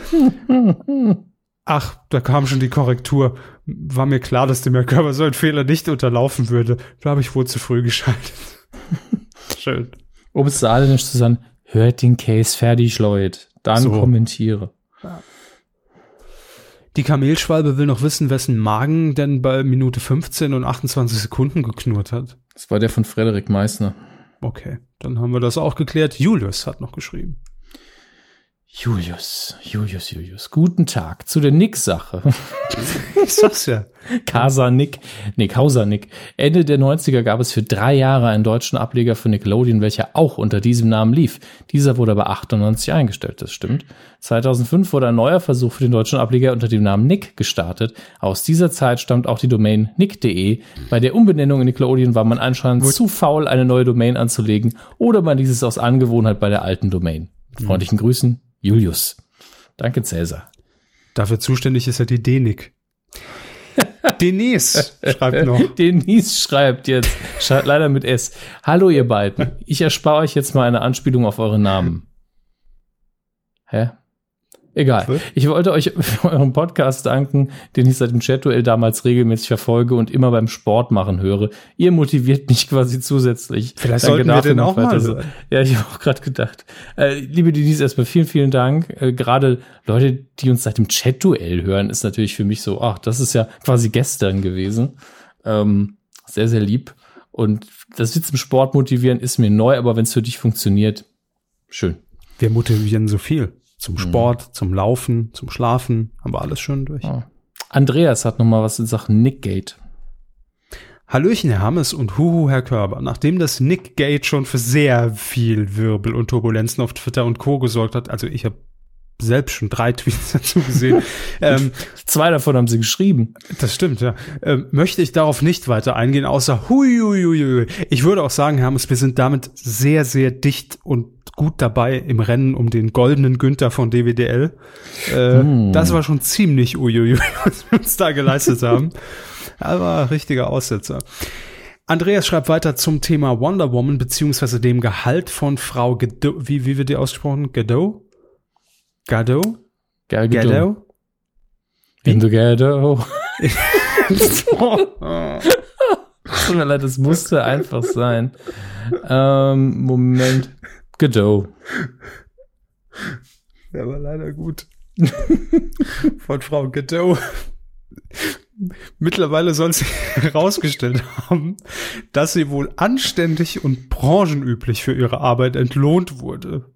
ach, da kam schon die Korrektur. War mir klar, dass dem Herr Körper so ein Fehler nicht unterlaufen würde. Da habe ich wohl zu früh geschaltet. Schön. Um es saarländisch zu sagen, hört den Case fertig, Leute. Dann So. kommentiere. Die Kamelschwalbe will noch wissen, wessen Magen denn bei Minute 15 und 28 Sekunden geknurrt hat. Das war der von Frederik Meissner. Okay, dann haben wir das auch geklärt. Julius hat noch geschrieben. Julius, Julius, Julius. Guten Tag zu der Nick-Sache. Ich sag's ja. Casa Nick, Nick Hauser Nick. Ende der 90er gab es für drei Jahre einen deutschen Ableger für Nickelodeon, welcher auch unter diesem Namen lief. Dieser wurde aber 98 eingestellt, das stimmt. 2005 wurde ein neuer Versuch für den deutschen Ableger unter dem Namen Nick gestartet. Aus dieser Zeit stammt auch die Domain nick.de. Bei der Umbenennung in Nickelodeon war man anscheinend zu faul, eine neue Domain anzulegen oder man dieses aus Angewohnheit bei der alten Domain. Mit freundlichen Grüßen, Julius. Danke, Cäsar. Dafür zuständig ist ja die Denik. Denise schreibt noch. Denise schreibt jetzt, schreibt leider mit S. Hallo ihr beiden, ich erspare euch jetzt mal eine Anspielung auf eure Namen. Hä? Egal. Was? Ich wollte euch für euren Podcast danken, den ich seit dem Chat-Duell damals regelmäßig verfolge und immer beim Sport machen höre. Ihr motiviert mich quasi zusätzlich. Vielleicht Danke sollten wir noch auch mal weiter so. Ja, ich habe auch gerade gedacht. Äh, liebe Denise, erstmal vielen, vielen Dank. Äh, gerade Leute, die uns seit dem Chat-Duell hören, ist natürlich für mich so, ach, das ist ja quasi gestern gewesen. Ähm, sehr, sehr lieb. Und das Witz im Sport motivieren ist mir neu, aber wenn es für dich funktioniert, schön. Wir motivieren so viel. Zum Sport, zum Laufen, zum Schlafen. Haben wir alles schön durch. Ja. Andreas hat noch mal was in Sachen Nickgate. Hallöchen, Herr Hammes und Huhu, Herr Körber. Nachdem das Nick Gate schon für sehr viel Wirbel und Turbulenzen auf Twitter und Co. gesorgt hat, also ich habe selbst schon drei Tweets dazu gesehen, ähm, Zwei davon haben sie geschrieben. das stimmt, ja, ähm, möchte ich darauf nicht weiter eingehen, außer hui, hui, hui, hui. Ich würde auch sagen, Herr Hammes, wir sind damit sehr, sehr dicht und gut dabei im Rennen um den goldenen Günther von DWDL. Äh, Das war schon ziemlich uiuiui, was wir uns da geleistet haben. Aber richtiger Aussetzer. Andreas schreibt weiter zum Thema Wonder Woman beziehungsweise dem Gehalt von Frau Gadot. Wie, wie wird die ausgesprochen? Gadot? Gadot? Geil Gadot? In the ghetto. Tut mir leid, das musste einfach sein. Ähm, Moment. Godot. Der war leider gut. Von Frau Gadot. Mittlerweile soll sie herausgestellt haben, dass sie wohl anständig und branchenüblich für ihre Arbeit entlohnt wurde.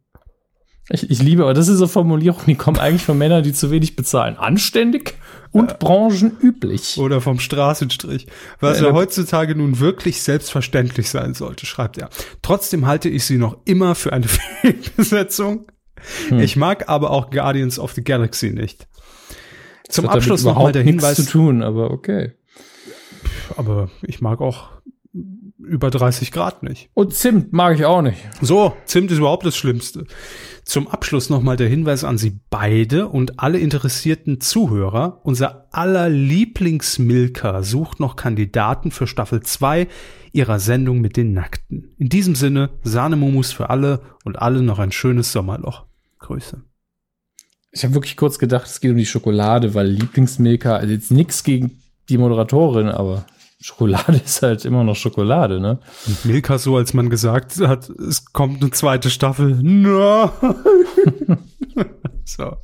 Ich, ich liebe, aber das ist so Formulierungen, die kommen eigentlich von Männern, die zu wenig bezahlen. Anständig und branchenüblich. Oder vom Straßenstrich. Was Ja, ja heutzutage nun wirklich selbstverständlich sein sollte, schreibt er. Trotzdem halte ich sie noch immer für eine Fehlbesetzung. Hm. Ich mag aber auch Guardians of the Galaxy nicht. Zum Abschluss nochmal der Hinweis. zu tun, aber okay. Aber ich mag auch über 30 Grad nicht. Und Zimt mag ich auch nicht. So, Zimt ist überhaupt das Schlimmste. Zum Abschluss nochmal der Hinweis an Sie beide und alle interessierten Zuhörer. Unser aller Lieblingsmilker sucht noch Kandidaten für Staffel 2 ihrer Sendung mit den Nackten. In diesem Sinne, Sahnemumus für alle und alle noch ein schönes Sommerloch. Grüße. Ich habe wirklich kurz gedacht, es geht um die Schokolade, weil Lieblingsmilka, also jetzt nichts gegen die Moderatorin, aber Schokolade ist halt immer noch Schokolade, ne? Und Milka so, als man gesagt hat, es kommt eine zweite Staffel. Nein. so.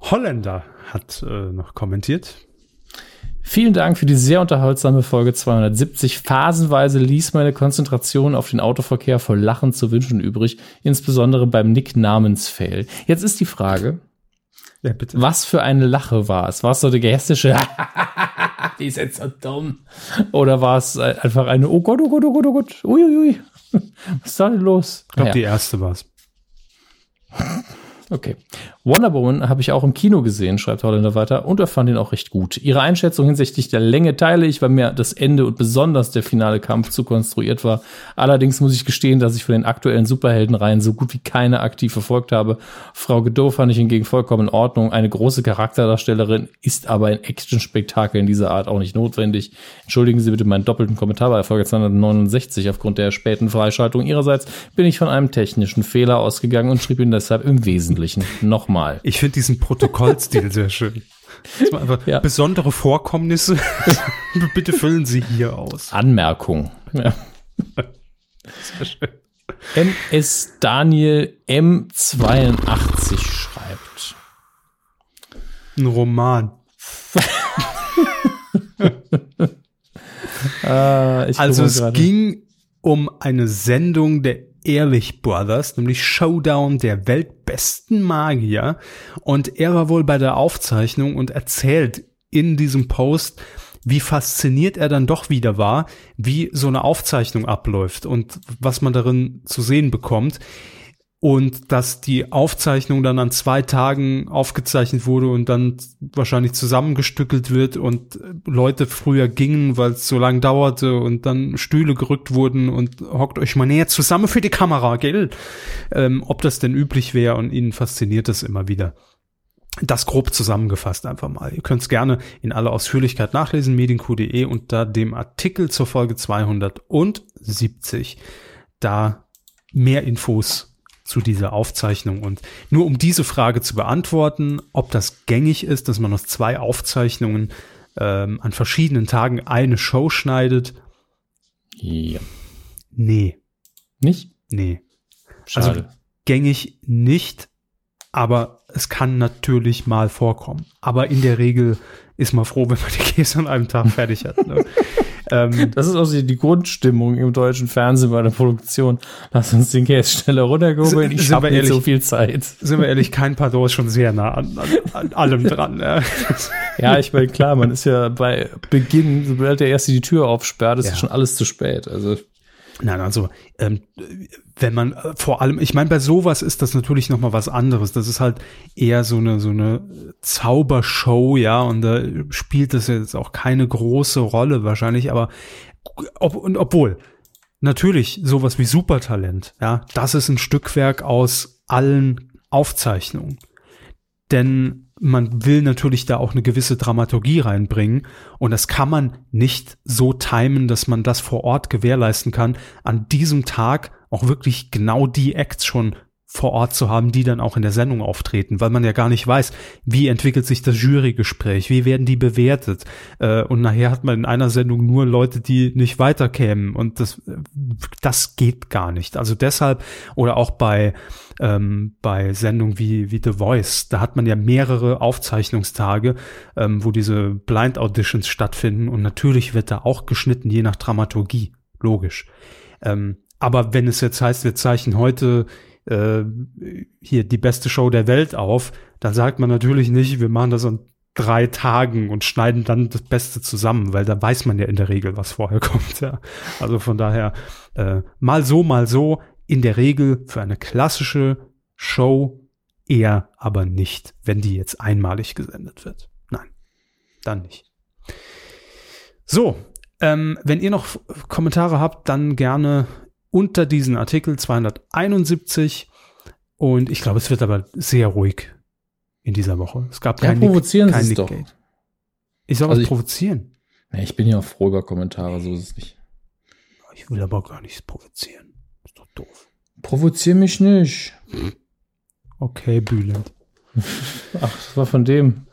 Holländer hat äh, noch kommentiert. Vielen Dank für die sehr unterhaltsame Folge 270. Phasenweise ließ meine Konzentration auf den Autoverkehr voll Lachen zu wünschen übrig, insbesondere beim Nick-Namensfail. Jetzt ist die Frage, Ja, bitte. was für eine Lache war es? War es so eine gehässische, die ist jetzt so dumm? Oder war es äh, einfach eine, oh Gott, oh Gott, oh Gott, oh Gott, uiuiui, was ist da denn los? Ich glaube, Naja. die erste war's. Okay. Wonder Woman habe ich auch im Kino gesehen, schreibt Holländer weiter, und er fand ihn auch recht gut. Ihre Einschätzung hinsichtlich der Länge teile ich, weil mir das Ende und besonders der finale Kampf zu konstruiert war. Allerdings muss ich gestehen, dass ich von den aktuellen Superheldenreihen so gut wie keine aktiv verfolgt habe. Frau Godot fand ich hingegen vollkommen in Ordnung. Eine große Charakterdarstellerin ist aber ein Action-Spektakel dieser Art auch nicht notwendig. Entschuldigen Sie bitte meinen doppelten Kommentar bei Folge 269. Aufgrund der späten Freischaltung Ihrerseits bin ich von einem technischen Fehler ausgegangen und schrieb ihn deshalb im Wesentlichen nochmal. Ich finde diesen Protokollstil sehr schön. Einfach ja. Besondere Vorkommnisse, bitte füllen Sie hier aus. Anmerkung. Ja. Sehr schön. MS Daniel M82 schreibt. Ein Roman. ah, also es grade. ging um eine Sendung der Ehrlich Brothers, nämlich Showdown der weltbesten Magier. Und er war wohl bei der Aufzeichnung und erzählt in diesem Post, wie fasziniert er dann doch wieder war, wie so eine Aufzeichnung abläuft und was man darin zu sehen bekommt und dass die Aufzeichnung dann an zwei Tagen aufgezeichnet wurde und dann wahrscheinlich zusammengestückelt wird und Leute früher gingen, weil es so lang dauerte und dann Stühle gerückt wurden und hockt euch mal näher zusammen für die Kamera, gell? Ähm, ob das denn üblich wäre und ihnen fasziniert das immer wieder. Das grob zusammengefasst einfach mal. Ihr könnt es gerne in aller Ausführlichkeit nachlesen, medienq.de unter dem Artikel zur Folge 270. Da mehr Infos zu dieser Aufzeichnung. Und nur um diese Frage zu beantworten, ob das gängig ist, dass man aus zwei Aufzeichnungen ähm, an verschiedenen Tagen eine Show schneidet. Ja. Nee. Nicht? Nee. Schade. Also gängig nicht, aber es kann natürlich mal vorkommen. Aber in der Regel ist man froh, wenn man die Käse an einem Tag fertig hat. Ne? ähm, das ist auch die Grundstimmung im deutschen Fernsehen bei der Produktion. Lass uns den Käse schneller runtergehobeln. Ich habe nicht so viel Zeit. Sind wir ehrlich, kein Pardon ist schon sehr nah an, an, an allem dran. Ja. ja, ich meine, klar, man ist ja bei Beginn, sobald der Erste die Tür aufsperrt, ist ja. schon alles zu spät. Also Nein, also ähm, wenn man äh, vor allem, ich meine, bei sowas ist das natürlich noch mal was anderes. Das ist halt eher so eine so eine Zaubershow, ja, und da spielt das jetzt auch keine große Rolle wahrscheinlich. Aber ob, und obwohl natürlich sowas wie Supertalent, ja, das ist ein Stückwerk aus allen Aufzeichnungen, denn man will natürlich da auch eine gewisse Dramaturgie reinbringen. Und das kann man nicht so timen, dass man das vor Ort gewährleisten kann, an diesem Tag auch wirklich genau die Acts schon vor Ort zu haben, die dann auch in der Sendung auftreten, weil man ja gar nicht weiß, wie entwickelt sich das Jurygespräch, wie werden die bewertet. Äh, und nachher hat man in einer Sendung nur Leute, die nicht weiterkämen. Und das, das geht gar nicht. Also deshalb, oder auch bei, ähm, bei Sendungen wie, wie The Voice, da hat man ja mehrere Aufzeichnungstage, ähm, wo diese Blind Auditions stattfinden. Und natürlich wird da auch geschnitten, je nach Dramaturgie. Logisch. Ähm, aber wenn es jetzt heißt, wir zeichnen heute äh, hier die beste Show der Welt auf, dann sagt man natürlich nicht, wir machen das an drei Tagen und schneiden dann das Beste zusammen, weil da weiß man ja in der Regel, was vorher kommt. Ja. Also von daher äh, mal so, mal so. In der Regel für eine klassische Show eher aber nicht, wenn die jetzt einmalig gesendet wird. Nein, dann nicht. So, ähm, wenn ihr noch Kommentare habt, dann gerne unter diesen Artikel 271. Und ich glaube, es wird aber sehr ruhig in dieser Woche. Es gab kein ja, provozieren Nick, kein Nick doch. Gate. Ich soll also was ich, provozieren. Nee, ich bin ja auch froh über Kommentare, so ist es nicht. Ich will aber gar nichts provozieren. Ist doch doof. Provozier mich nicht. Okay, Bülent. Ach, das war von dem.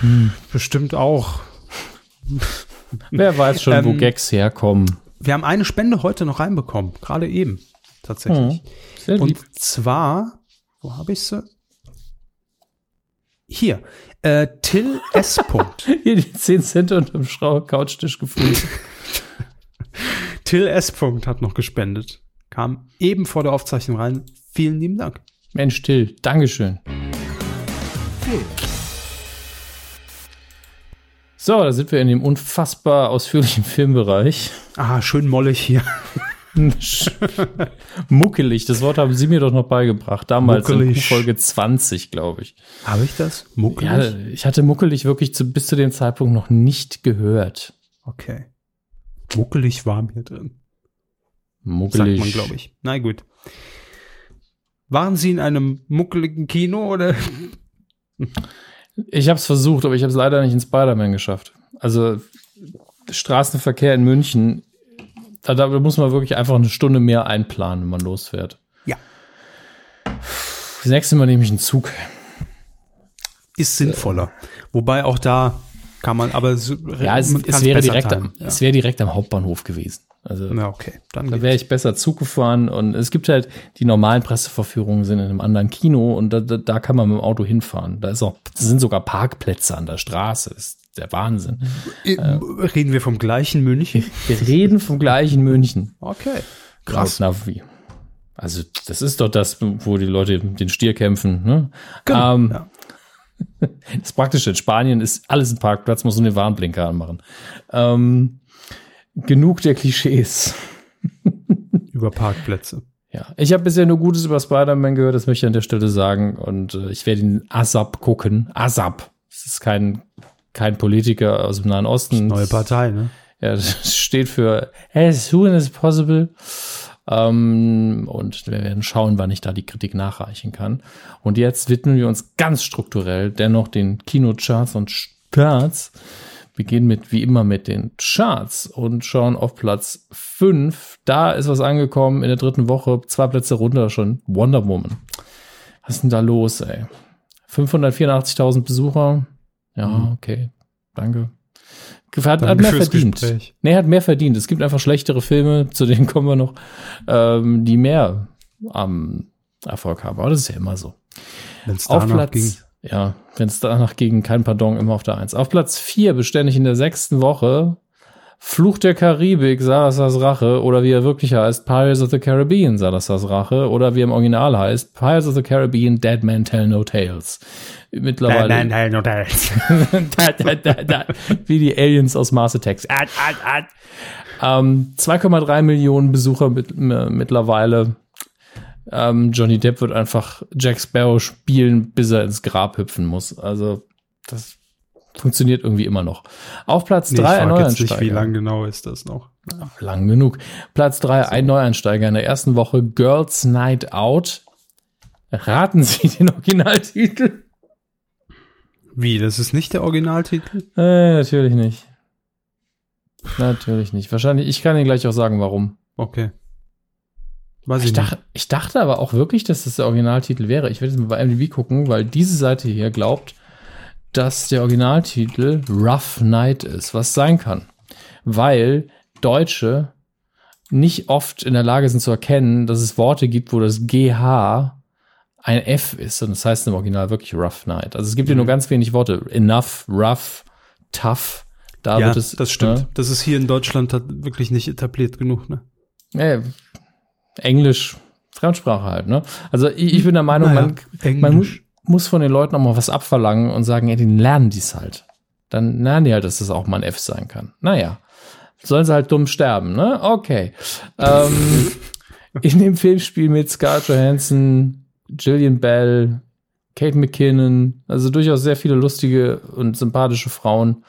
Hm, bestimmt auch. Wer weiß schon, ähm, wo Gags herkommen wir haben eine Spende heute noch reinbekommen, gerade eben, tatsächlich. Mhm, Und zwar, wo habe ich sie? Hier, äh, Till S. Hier die 10 Cent unterm Schrauber Couchtisch gefunden. Till S. hat noch gespendet. Kam eben vor der Aufzeichnung rein. Vielen lieben Dank. Mensch, Till, Dankeschön. Phil. So, da sind wir in dem unfassbar ausführlichen Filmbereich. Ah, schön mollig hier. Muckelig, das Wort haben Sie mir doch noch beigebracht. Damals in Muckelig. Folge 20, glaube ich. Habe ich das? Muckelig? Ja, ich hatte muckelig wirklich zu, bis zu dem Zeitpunkt noch nicht gehört. Okay. Muckelig war mir drin. Muckelig. Sagt man, glaube ich. Na gut. Waren Sie in einem muckeligen Kino oder? Ich habe es versucht, aber ich habe es leider nicht in Spider-Man geschafft. Also Straßenverkehr in München, da, da muss man wirklich einfach eine Stunde mehr einplanen, wenn man losfährt. Ja. Das nächste Mal nehme ich einen Zug. Ist sinnvoller. Wobei auch da kann man, aber so, Ja, es, es wäre direkt, am, es wäre direkt am Hauptbahnhof gewesen. Also. Na, okay. Dann da wäre ich besser Zug gefahren und es gibt halt die normalen Presseverführungen sind in einem anderen Kino und da, da, da kann man mit dem Auto hinfahren. Da ist auch, sind sogar Parkplätze an der Straße. Das ist der Wahnsinn. Äh, Reden wir vom gleichen München? Wir reden vom gleichen München. Okay. Krass. Navi. Also, das ist doch das, wo die Leute den Stier kämpfen. Ne? Genau, Ähm, ja. Das Praktische in Spanien ist alles ein Parkplatz, muss nur den Warnblinker anmachen. Ähm, genug der Klischees. Über Parkplätze. Ja, ich habe bisher nur Gutes über Spider-Man gehört, das möchte ich an der Stelle sagen. Und äh, ich werde ihn ASAP gucken. ASAP. Das ist kein, kein Politiker aus dem Nahen Osten. Neue Partei, ne? Ja, das steht für as soon as possible. Ähm, und wir werden schauen, wann ich da die Kritik nachreichen kann. Und jetzt widmen wir uns ganz strukturell dennoch den Kinocharts und Starts. Beginnen mit, wie immer, mit den Charts und schauen auf Platz 5. Da ist was angekommen in der dritten Woche. Zwei Plätze runter schon. Wonder Woman. Was ist denn da los, ey? 584.000 Besucher. Ja, okay. Danke. Hat, hat mehr verdient. Gespräch. Nee, hat mehr verdient. Es gibt einfach schlechtere Filme, zu denen kommen wir noch, ähm, die mehr am Erfolg haben. Aber das ist ja immer so. Auf Platz, ging. Ja, wenn es danach ging, kein Pardon, immer auf der Eins. Auf Platz vier beständig in der sechsten Woche Fluch der Karibik, Salazar's Rache, oder wie er wirklich heißt, Pirates of the Caribbean, Salazar's Rache, oder wie er im Original heißt, Pirates of the Caribbean, Dead Man Tell No Tales. Mittlerweile. Nein, nein, nein, nein. da, da, da, da, wie die Aliens aus Mars Attacks. Ähm, 2,3 Millionen Besucher mit, m- mittlerweile. Ähm, Johnny Depp wird einfach Jack Sparrow spielen, bis er ins Grab hüpfen muss. Also das funktioniert irgendwie immer noch. Auf Platz Nee, ich 3 ein frage jetzt nicht, wie lang genau ist das noch. Lang genug. Platz 3 ein Neueinsteiger in der ersten Woche. Girls Night Out. Raten Sie den Originaltitel? Wie, das ist nicht der Originaltitel? Äh, natürlich nicht. Natürlich nicht. Wahrscheinlich, ich kann Ihnen gleich auch sagen, warum. Okay. Weiß Ich ich, dachte, ich dachte aber auch wirklich, dass das der Originaltitel wäre. Ich werde jetzt mal bei IMDb gucken, weil diese Seite hier glaubt, dass der Originaltitel Rough Night ist, was sein kann. Weil Deutsche nicht oft in der Lage sind zu erkennen, dass es Worte gibt, wo das GH ein F ist. Und das heißt im Original wirklich Rough Night. Also es gibt hier nur ganz wenig Worte. Enough, rough, tough. Da. Ja, wird es. das stimmt. ne? Das ist hier in Deutschland wirklich nicht etabliert genug, ne? Äh, Englisch, Fremdsprache halt, ne? Also ich, ich bin der Meinung, Naja, man, man mu muss von den Leuten auch mal was abverlangen und sagen, ja, die lernen dies halt. Dann lernen die halt, dass das auch mal ein F sein kann. Naja. Sollen sie halt dumm sterben, ne? Okay. Ähm, in dem Film spielen mit Scarlett Johansson, Gillian Bell, Kate McKinnon, also durchaus sehr viele lustige und sympathische Frauen.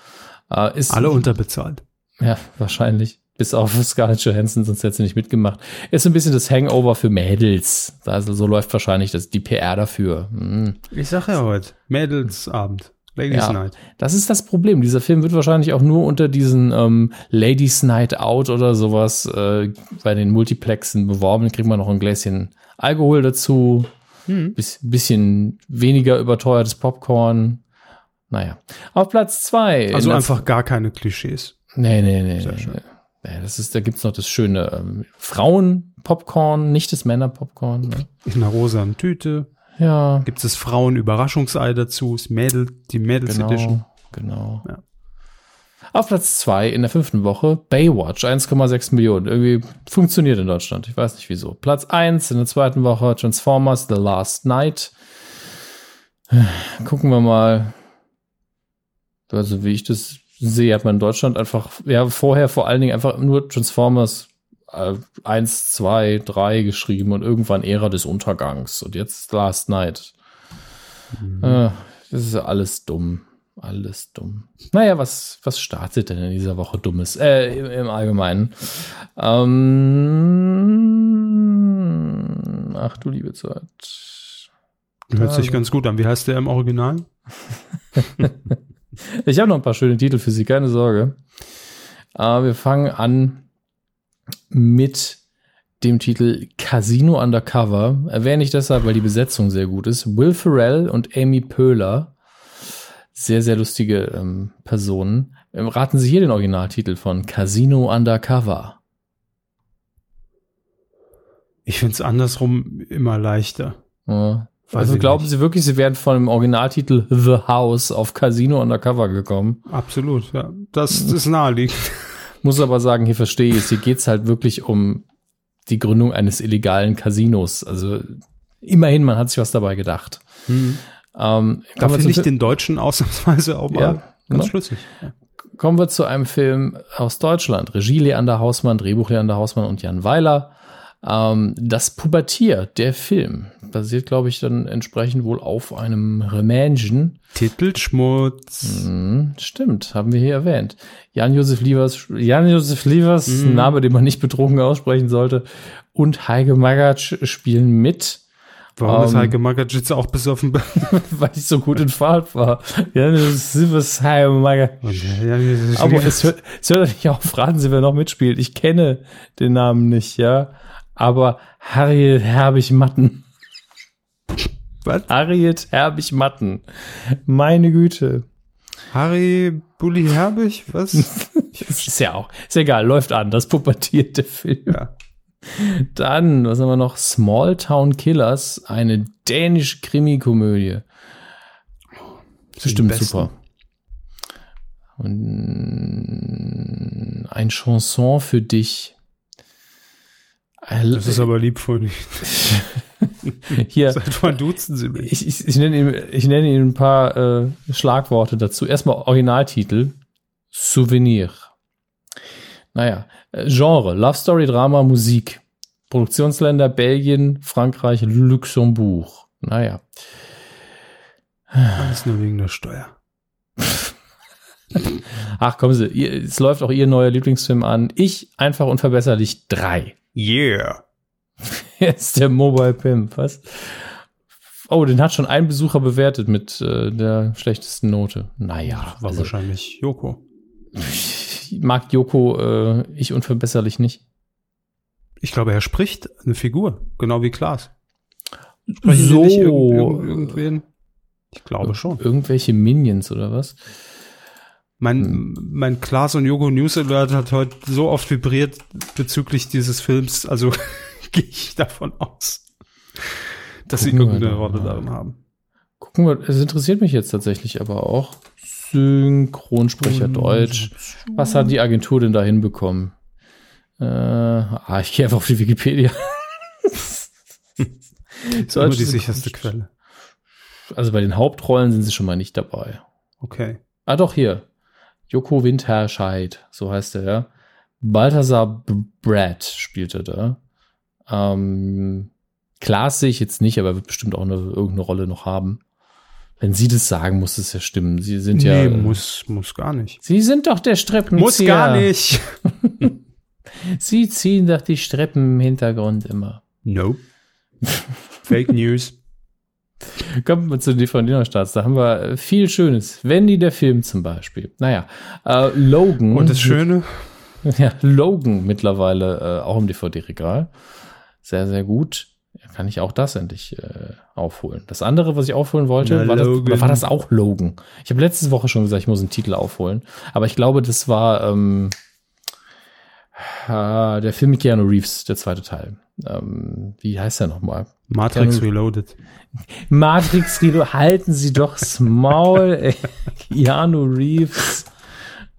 Äh, ist Alle unterbezahlt. ja, wahrscheinlich. Bis auf Scarlett Johansson, sonst hätte sie nicht mitgemacht. Ist so ein bisschen das Hangover für Mädels. Also so läuft wahrscheinlich das, die PR dafür. Hm. Ich sag ja heute, Mädelsabend, Ladies Ja. Night. Das ist das Problem. Dieser Film wird wahrscheinlich auch nur unter diesen ähm, Ladies Night Out oder sowas äh, bei den Multiplexen beworben. Dann kriegt man noch ein Gläschen Alkohol dazu. Bis, bisschen weniger überteuertes Popcorn. Naja. Auf Platz zwei. Also einfach gar keine Klischees. Nee, nee, nee. Sehr schön. nee. Ja, das ist, da gibt's noch das schöne ähm, Frauen-Popcorn, nicht das Männer-Popcorn. Ne? In einer rosanen Tüte. Ja, Gibt es Frauen-Überraschungsei dazu? Ist Mädel, die Mädels Edition. genau, genau. Ja. Auf Platz zwei in der fünften Woche Baywatch, 1,6 Millionen. Irgendwie funktioniert in Deutschland. Ich weiß nicht wieso. Platz eins in der zweiten Woche Transformers The Last Night. Gucken wir mal. Also wie ich das sehe, hat man in Deutschland einfach, ja, vorher vor allen Dingen einfach nur Transformers äh, eins, zwei, drei geschrieben und irgendwann Ära des Untergangs und jetzt Last Night. Mhm. Äh, das ist alles dumm. Alles dumm. Naja, was, was startet denn in dieser Woche Dummes? Äh, im, im Allgemeinen. Ähm, ach du liebe Zeit. Hört sich ganz gut an. Wie heißt der im Original? ich habe noch ein paar schöne Titel für Sie, keine Sorge. Aber wir fangen an mit dem Titel Casino Undercover. Erwähne ich deshalb, weil die Besetzung sehr gut ist. Will Ferrell und Amy Poehler. Sehr, sehr lustige ähm, Personen. Ähm, raten Sie hier den Originaltitel von Casino Undercover. Ich finde es andersrum immer leichter. Ja. Also glauben nicht. Sie wirklich, Sie wären von dem Originaltitel The House auf Casino Undercover gekommen? Absolut, ja. Das ist naheliegend. Muss aber sagen, hier verstehe ich es. Hier geht es halt wirklich um die Gründung eines illegalen Casinos. Also immerhin, man hat sich was dabei gedacht. Hm. Ähm, da finde ich den Deutschen ausnahmsweise auch mal ja, ganz ne? schlüssig. Ja. Kommen wir zu einem Film aus Deutschland. Regie Leander Hausmann, Drehbuch Leander Hausmann und Jan Weiler. Ähm, das Pubertier, der Film, basiert, glaube ich, dann entsprechend wohl auf einem Remangen. Titelschmutz. Mhm, stimmt, haben wir hier erwähnt. Jan-Josef Lievers, Jan-Josef Lievers, mhm. Name, den man nicht betrunken aussprechen sollte, und Heike Magatsch spielen mit. Warum um, ist ähm, Heike Magatsch jetzt auch besoffen? weil ich so gut in Fahrt war. Jan-Josef Heike Magatsch. Aber es hört, es hört nicht auf, raten Sie, wer noch mitspielt. Ich kenne den Namen nicht, ja aber Harriet Herbig-Matten. Was? Harriet Herbig-Matten. Meine Güte. Harry Bully Herbig? Was? ist ja auch, ist egal, läuft an, das pubertierte Film. Ja. Dann, was haben wir noch? Small Town Killers, eine dänische Krimikomödie. Bestimmt super. Und ein Chanson für dich. Das ist aber lieb von Ihnen. Hier. Seit wann duzen Sie mich? Ich, ich, ich, nenne Ihnen, ich nenne Ihnen ein paar äh, Schlagworte dazu. Erstmal Originaltitel. Souvenir. Naja. Äh, Genre. Love Story, Drama, Musik. Produktionsländer Belgien, Frankreich, Luxemburg. Naja. Alles nur wegen der Steuer. Ach, kommen Sie, es läuft auch Ihr neuer Lieblingsfilm an. Ich, einfach unverbesserlich, drei. Yeah. Jetzt der Mobile Pimp, was? Oh, den hat schon ein Besucher bewertet mit äh, der schlechtesten Note. Naja. War also, wahrscheinlich Joko. Mag Joko äh, ich unverbesserlich nicht. Ich glaube, er spricht eine Figur, genau wie Klaas. Sprechen so. nicht irgend, irgend, irgendwen? Ich glaube schon. Irgendwelche Minions oder was? Mein, hm. mein Klaas und Yogo News Alert hat heute so oft vibriert bezüglich dieses Films, also gehe ich davon aus, dass Gucken sie irgendeine Rolle darin haben. Gucken wir, es interessiert mich jetzt tatsächlich aber auch. Synchronsprecher hm. Deutsch. Was hat die Agentur denn da hinbekommen? Äh, ah, ich gehe einfach auf die Wikipedia. das ist immer die sicherste Quelle. Also bei den Hauptrollen sind sie schon mal nicht dabei. Okay. Ah, doch, hier. Joko Winterscheid, so heißt er, ja. Balthasar Brad spielte da. Ähm, Klaas sehe ich jetzt nicht, aber er wird bestimmt auch eine, irgendeine Rolle noch haben. Wenn Sie das sagen, muss es ja stimmen. Sie sind nee, ja. Nee, muss, muss gar nicht. Sie sind doch der Streppenzieher. Muss gar nicht. Sie ziehen doch die Streppen im Hintergrund immer. Nope. Fake News. Kommen wir zu den DVD-Starts. Da haben wir äh, viel Schönes. Wendy, der Film zum Beispiel. Naja, äh, Logan. Und das Schöne? Ja, Logan mittlerweile äh, auch im DVD-Regal. Sehr, sehr gut. Kann ich auch das endlich äh, aufholen. Das andere, was ich aufholen wollte, war das, war das, auch Logan. Ich habe letzte Woche schon gesagt, ich muss einen Titel aufholen. Aber ich glaube, das war ähm, äh, der Film mit Keanu Reeves, der zweite Teil. Ähm, wie heißt der nochmal? Matrix Keanu Reloaded. Matrix Reloaded. Halten Sie doch Maul, ey. Keanu Reeves.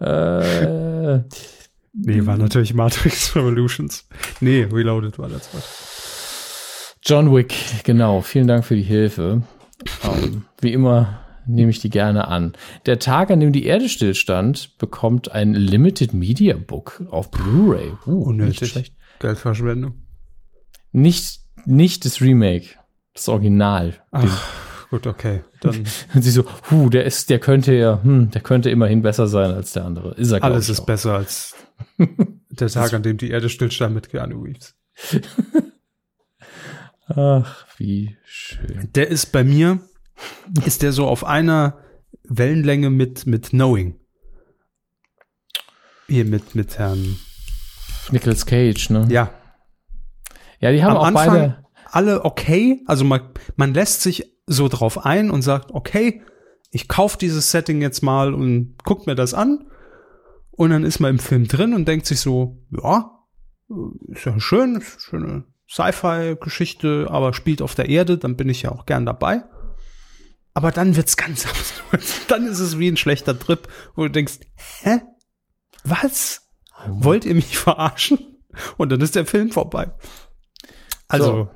Äh, nee, war natürlich Matrix Revolutions. Nee, Reloaded war das was. John Wick, genau. Vielen Dank für die Hilfe. Um, ähm, wie immer nehme ich die gerne an. Der Tag, an dem die Erde stillstand, bekommt ein Limited Media Book auf Blu-ray. Uh, Unnötig. Nicht, Geldverschwendung. Nicht, nicht das Remake, das Original. Ach, gut, okay. Dann Und sie so, huh, der ist, der könnte ja, hm, der könnte immerhin besser sein als der andere. Ist er, alles ist auch. besser als der Tag, an dem die Erde stillstand mit Keanu Reeves. Ach, wie schön. Der ist bei mir, ist der so auf einer Wellenlänge mit, mit Knowing. Hier mit, mit Herrn, Nicolas Cage, ne? ja. Ja, die haben Am auch Anfang beide. alle okay, also man, man lässt sich so drauf ein und sagt, okay, ich kauf dieses Setting jetzt mal und guck mir das an. Und dann ist man im Film drin und denkt sich so, ja, ist ja schön, ist eine schöne Sci-Fi-Geschichte, aber spielt auf der Erde, dann bin ich ja auch gern dabei. Aber dann wird's ganz absurd. Dann ist es wie ein schlechter Trip, wo du denkst, hä? Was? Wollt ihr mich verarschen? Und dann ist der Film vorbei. Also,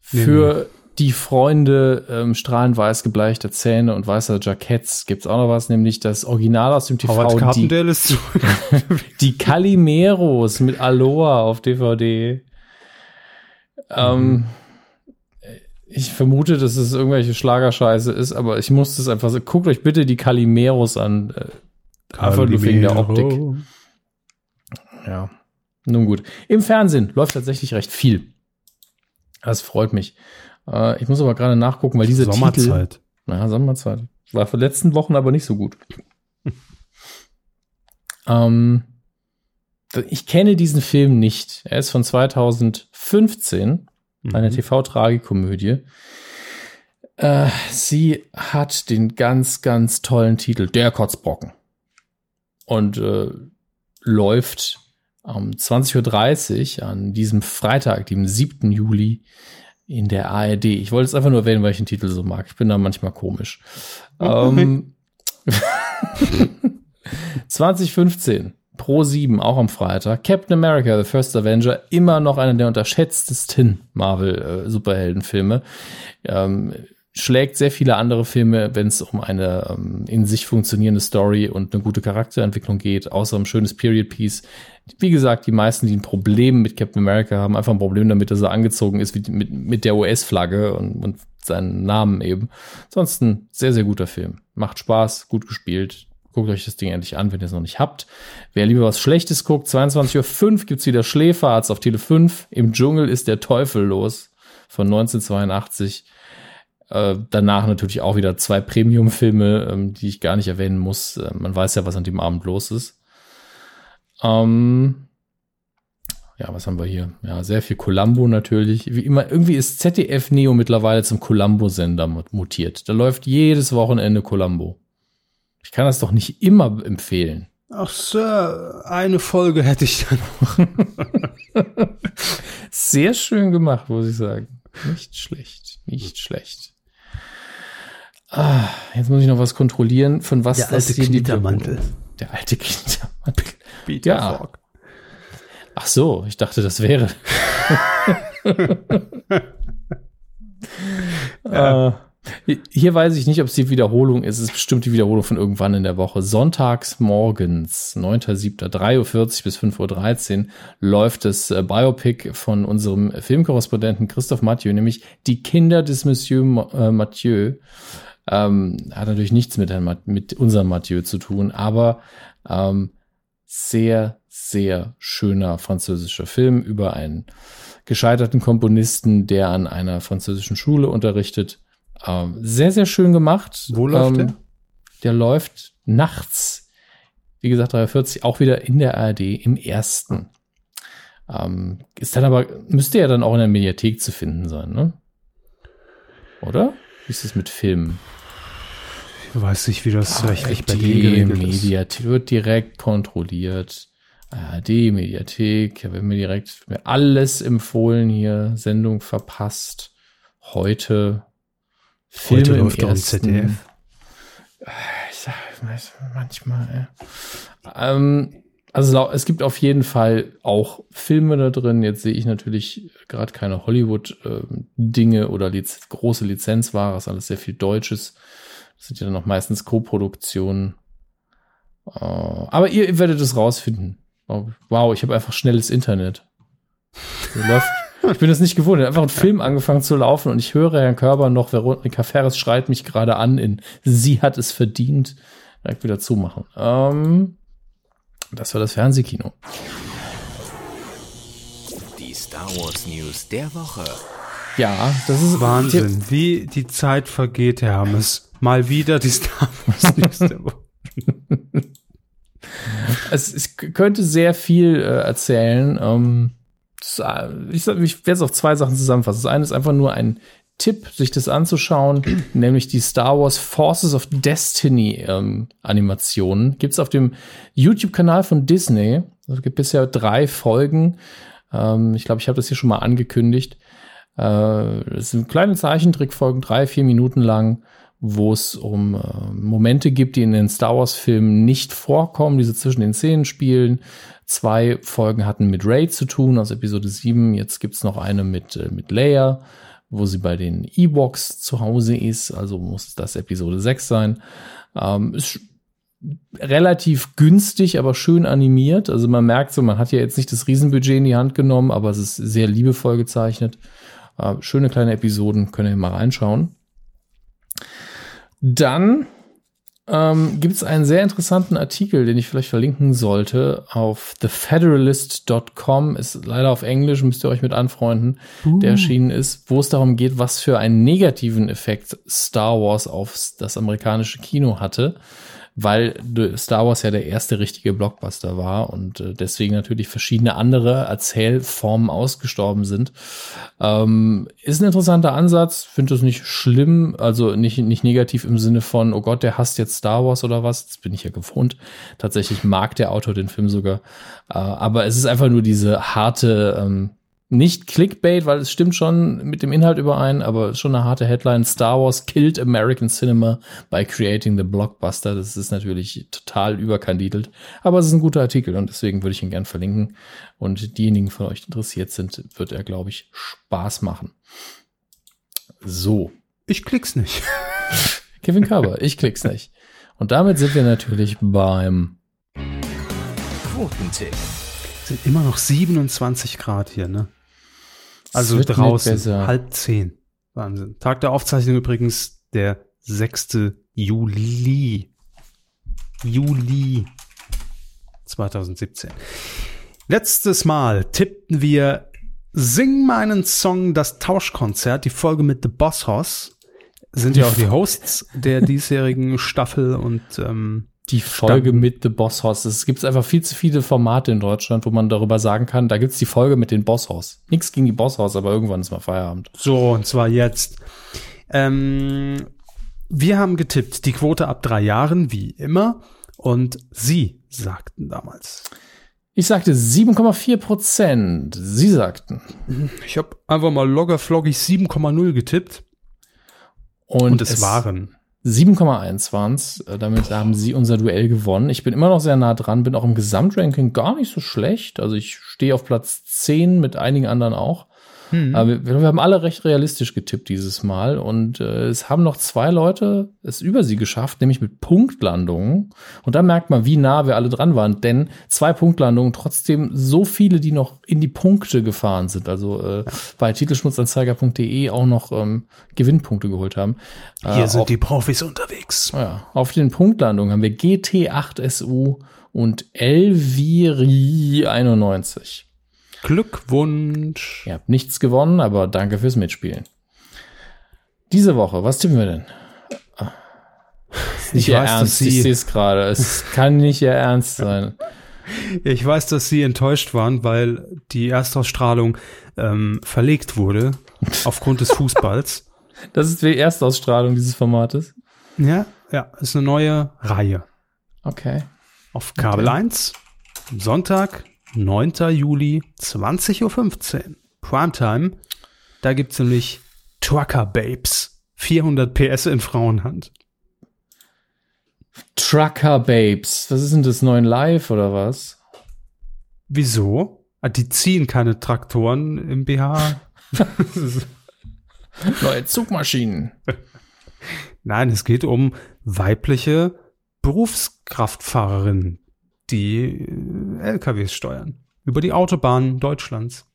Für die Freunde ähm, strahlend weiß gebleichter Zähne und weißer Jacketts gibt's auch noch was, nämlich das Original aus dem Howard TV, die, ist zurück. die Calimeros mit Aloha auf DVD. Ähm, ich vermute, dass es irgendwelche Schlagerscheiße ist, aber ich muss das einfach so. Guckt euch bitte die Calimeros an. Äh, Einfach nur wegen der Optik. Ja, nun gut. Im Fernsehen läuft tatsächlich recht viel. Das freut mich. Äh, ich muss aber gerade nachgucken, weil diese Titel. Sommerzeit. Ja, Sommerzeit. War für letzten Wochen aber nicht so gut. ähm, ich kenne diesen Film nicht. Er ist von 2015, eine Mhm. TV-Tragikomödie. Äh, sie hat den ganz, ganz tollen Titel Der Kotzbrocken. Und äh, läuft um 20.30 Uhr an diesem Freitag, dem 7. Juli, in der ARD. Ich wollte es einfach nur erwähnen, weil ich den Titel so mag. Ich bin da manchmal komisch. Ähm, 2015, Pro 7, auch am Freitag. Captain America, The First Avenger, immer noch einer der unterschätztesten Marvel-Superheldenfilme. Ähm, schlägt sehr viele andere Filme, wenn es um eine ähm, in sich funktionierende Story und eine gute Charakterentwicklung geht, außer ein schönes Period-Piece. Wie gesagt, die meisten, die ein Problem mit Captain America haben, einfach ein Problem damit, dass er angezogen ist wie, mit, mit der US-Flagge und, und seinen Namen eben. Ansonsten sehr, sehr guter Film. Macht Spaß, gut gespielt. Guckt euch das Ding endlich an, wenn ihr es noch nicht habt. Wer lieber was Schlechtes guckt, 22.05 Uhr gibt's wieder Schläferarzt auf Tele 5. Im Dschungel ist der Teufel los von 1982. Äh, danach natürlich auch wieder zwei Premium-Filme, ähm, die ich gar nicht erwähnen muss. Äh, man weiß ja, was an dem Abend los ist. Ähm, ja, was haben wir hier? Ja, sehr viel Columbo natürlich. Wie immer, irgendwie ist ZDF Neo mittlerweile zum Columbo-Sender mutiert. Da läuft jedes Wochenende Columbo. Ich kann das doch nicht immer empfehlen. Ach Sir, eine Folge hätte ich dann noch. Sehr schön gemacht, muss ich sagen. Nicht schlecht, nicht schlecht. Ah, jetzt muss ich noch was kontrollieren, von was Der alte hier die Knittermantel. Wiederholung- Der alte Knittermantel. Peter Ja. Falk. Ach so, ich dachte, das wäre. äh, hier weiß ich nicht, ob es die Wiederholung ist. Es ist bestimmt die Wiederholung von irgendwann in der Woche. Sonntags morgens, 9.7., 3.40 Uhr bis 5.13 Uhr läuft das äh, Biopic von unserem Filmkorrespondenten Christoph Mathieu, nämlich Die Kinder des Monsieur äh, Mathieu. Ähm, hat natürlich nichts mit, Herrn mit unserem Mathieu zu tun, aber ähm, sehr, sehr schöner französischer Film über einen gescheiterten Komponisten, der an einer französischen Schule unterrichtet. Ähm, sehr, sehr schön gemacht. Wo läuft ähm, der? Der läuft nachts. Wie gesagt, 340 auch wieder in der ARD im ersten. Ähm, ist dann aber, müsste ja dann auch in der Mediathek zu finden sein, ne? Oder? Wie ist es mit Filmen? Ich weiß nicht, wie das rechtlich bei denen geregelt ist. Mediathek wird direkt kontrolliert. ARD, Mediathek, ich habe mir direkt mir alles empfohlen hier, Sendung verpasst. Heute Filme Heute läuft im ersten. ZDF. Ich sag, ich weiß, manchmal. Ja. Ähm, also es gibt auf jeden Fall auch Filme da drin. Jetzt sehe ich natürlich gerade keine Hollywood-Dinge oder Liz große Lizenzware. Ist alles sehr viel Deutsches. Das sind ja dann auch meistens Co-Produktionen. Äh, aber ihr, ihr werdet es rausfinden. Wow, ich habe einfach schnelles Internet. Ich bin das nicht gewohnt. Einfach ein Film angefangen zu laufen und ich höre Herrn Körber noch, Veronika Ferres schreit mich gerade an in Sie hat es verdient. Direkt wieder zumachen. Ähm, das war das Fernsehkino. Die Star Wars News der Woche. Ja, das ist Wahnsinn, wie die Zeit vergeht, Herr Hammes. Mal wieder die Star Wars News der Woche. es, es könnte sehr viel äh, erzählen. Ähm, äh, ich, ich werde es auf zwei Sachen zusammenfassen. Das eine ist einfach nur ein Tipp, sich das anzuschauen, nämlich die Star Wars Forces of Destiny ähm, Animationen. Gibt es auf dem YouTube-Kanal von Disney. Es gibt bisher drei Folgen. Ähm, ich glaube, ich habe das hier schon mal angekündigt. Äh, es sind kleine Zeichentrickfolgen, drei, vier Minuten lang, wo es um äh, Momente gibt, die in den Star Wars-Filmen nicht vorkommen, diese zwischen den Szenen spielen. Zwei Folgen hatten mit Ray zu tun aus Episode 7. Jetzt gibt's noch eine mit, äh, mit Leia wo sie bei den E-Box zu Hause ist, also muss das Episode 6 sein. Ähm, ist relativ günstig, aber schön animiert. Also man merkt so, man hat ja jetzt nicht das Riesenbudget in die Hand genommen, aber es ist sehr liebevoll gezeichnet. Äh, schöne kleine Episoden, könnt ihr mal reinschauen. Dann ähm, gibt es einen sehr interessanten Artikel, den ich vielleicht verlinken sollte, auf thefederalist.com, ist leider auf Englisch, müsst ihr euch mit anfreunden, uh. der erschienen ist, wo es darum geht, was für einen negativen Effekt Star Wars auf das amerikanische Kino hatte weil Star Wars ja der erste richtige Blockbuster war und äh, deswegen natürlich verschiedene andere Erzählformen ausgestorben sind. Ähm, ist ein interessanter Ansatz, finde es nicht schlimm, also nicht, nicht negativ im Sinne von, oh Gott, der hasst jetzt Star Wars oder was, das bin ich ja gewohnt. Tatsächlich mag der Autor den Film sogar. Äh, aber es ist einfach nur diese harte, ähm, nicht Clickbait, weil es stimmt schon mit dem Inhalt überein, aber schon eine harte Headline. Star Wars killed American Cinema by creating the blockbuster. Das ist natürlich total überkandidelt, aber es ist ein guter Artikel und deswegen würde ich ihn gern verlinken. Und diejenigen von euch, die interessiert sind, wird er, glaube ich, Spaß machen. So. Ich klick's nicht. Kevin Körber, ich klick's nicht. Und damit sind wir natürlich beim Quotentipp. Sind immer noch 27 Grad hier, ne? Also draußen, halb zehn. Wahnsinn. Tag der Aufzeichnung übrigens der 6. Juli. Juli 2017. Letztes Mal tippten wir Sing meinen Song, das Tauschkonzert, die Folge mit The Boss Hoss. Sind ja auch die Hosts der diesjährigen Staffel und ähm, die Folge Stand. mit The Boss Hoss. Es gibt einfach viel zu viele Formate in Deutschland, wo man darüber sagen kann, da gibt's die Folge mit den Boss Hoss. Nix gegen die Boss Hoss, aber irgendwann ist mal Feierabend. So, und zwar jetzt. Ähm, wir haben getippt, die Quote ab drei Jahren, wie immer. Und Sie sagten damals. Ich sagte 7,4 Prozent. Sie sagten. Ich habe einfach mal loggerfloggig 7,0 getippt. Und, und es, es waren 7,1 waren es. Damit haben sie unser Duell gewonnen. Ich bin immer noch sehr nah dran, bin auch im Gesamtranking gar nicht so schlecht. Also ich stehe auf Platz 10 mit einigen anderen auch. Mhm. Aber wir, wir, haben alle recht realistisch getippt dieses Mal und äh, es haben noch zwei Leute es über sie geschafft, nämlich mit Punktlandungen. Und da merkt man, wie nah wir alle dran waren, denn zwei Punktlandungen, trotzdem so viele, die noch in die Punkte gefahren sind, also äh, bei titelschmutzanzeiger.de auch noch ähm, Gewinnpunkte geholt haben. Äh, Hier sind auf, die Profis unterwegs. Ja, auf den Punktlandungen haben wir GT8SU und Elviri 91. Glückwunsch. Ihr habt nichts gewonnen, aber danke fürs Mitspielen. Diese Woche, was tippen wir denn? Nicht ich weiß, Ernst, ich sehe es gerade. Es kann nicht ihr Ernst sein. Ich weiß, dass Sie enttäuscht waren, weil die Erstausstrahlung ähm, verlegt wurde aufgrund des Fußballs. Das ist die Erstausstrahlung dieses Formates. Ja, ja, ist eine neue Reihe. Okay. Auf Kabel okay. 1, Sonntag, 9. Juli, 20.15 Uhr. Primetime. Da gibt's nämlich Trucker Babes. 400 PS in Frauenhand. Trucker Babes. Was ist denn das? Neuen Live oder was? Wieso? Ah, die ziehen keine Traktoren im BH. Neue Zugmaschinen. Nein, es geht um weibliche Berufskraftfahrerinnen, die äh, LKWs steuern. Über die Autobahnen Deutschlands.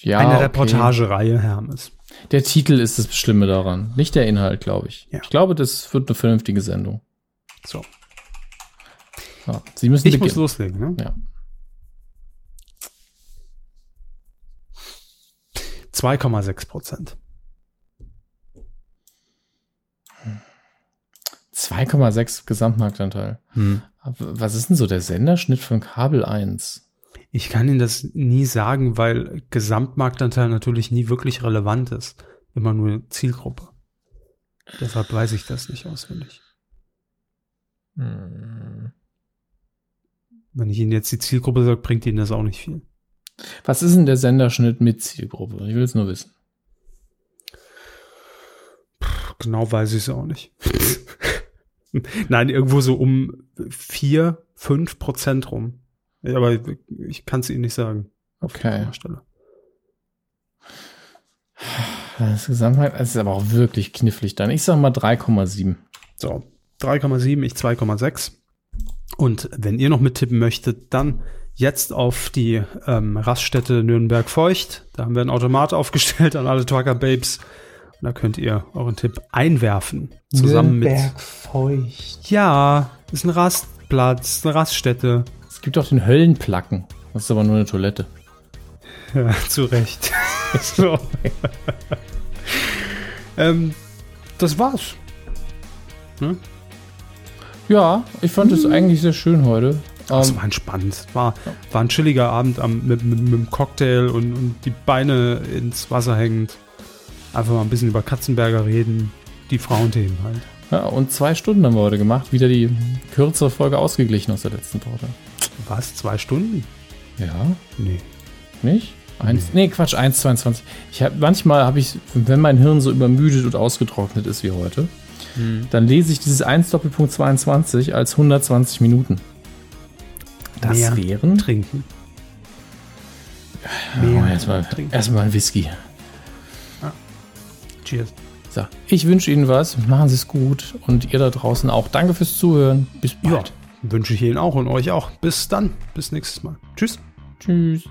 Ja, Eine okay. Reportagereihe, Hermes. Der Titel ist das Schlimme daran, nicht der Inhalt, glaube ich. Ja. Ich glaube, das wird eine vernünftige Sendung. So. Ja. Sie müssen Ich muss beginnen. loslegen, ne? Ja. 2,6 Prozent. 2,6 Gesamtmarktanteil. Hm. Was ist denn so der Senderschnitt von Kabel 1? Ich kann Ihnen das nie sagen, weil Gesamtmarktanteil natürlich nie wirklich relevant ist. Immer nur Zielgruppe. Deshalb weiß ich das nicht auswendig. Hm. Wenn ich Ihnen jetzt die Zielgruppe sage, bringt Ihnen das auch nicht viel. Was ist denn der Senderschnitt mit Zielgruppe? Ich will es nur wissen. Genau weiß ich es auch nicht. Nein, irgendwo so um vier, fünf Prozent rum. Aber ich kann es Ihnen nicht sagen. Okay. Stelle. Das Gesamtmarkt das ist aber auch wirklich knifflig dann. Ich sag mal 3,7. So, 3,7, ich 2,6. Und wenn ihr noch mittippen möchtet, dann jetzt auf die ähm, Raststätte Nürnberg-Feucht. Da haben wir einen Automat aufgestellt an alle Trucker Babes. Und da könnt ihr euren Tipp einwerfen. Zusammen mit. feucht. Ja, ist ein Rastplatz, eine Raststätte. Es gibt auch den Höllenplacken. Das ist aber nur eine Toilette. Ja, zu Recht. so. ähm, das war's. Ja, ich fand es eigentlich sehr schön heute. Das Ähm, war entspannt. War, war ein chilliger Abend am, mit, mit, mit dem Cocktail und, und die Beine ins Wasser hängend. Einfach mal ein bisschen über Katzenberger reden. Die Frauenthemen halt. ja, und zwei Stunden haben wir heute gemacht. Wieder die kürzere Folge ausgeglichen aus der letzten Woche. Was? Zwei Stunden? Ja, Nee. nicht? Eins, nee, Quatsch, 1,22. Ich hab, manchmal habe ich, wenn mein Hirn so übermüdet und ausgetrocknet ist wie heute, dann lese ich dieses 1 Doppelpunkt 22 als 120 Minuten. Das Mehr wären. Trinken. Oh, erstmal, trinken. erstmal ein Whisky. Cheers. So, ich wünsche Ihnen was. Machen Sie es gut. Und ihr da draußen auch. Danke fürs Zuhören. Bis Ja, bald. wünsche ich Ihnen auch und euch auch. Bis dann. Bis nächstes Mal. Tschüss. Tschüss.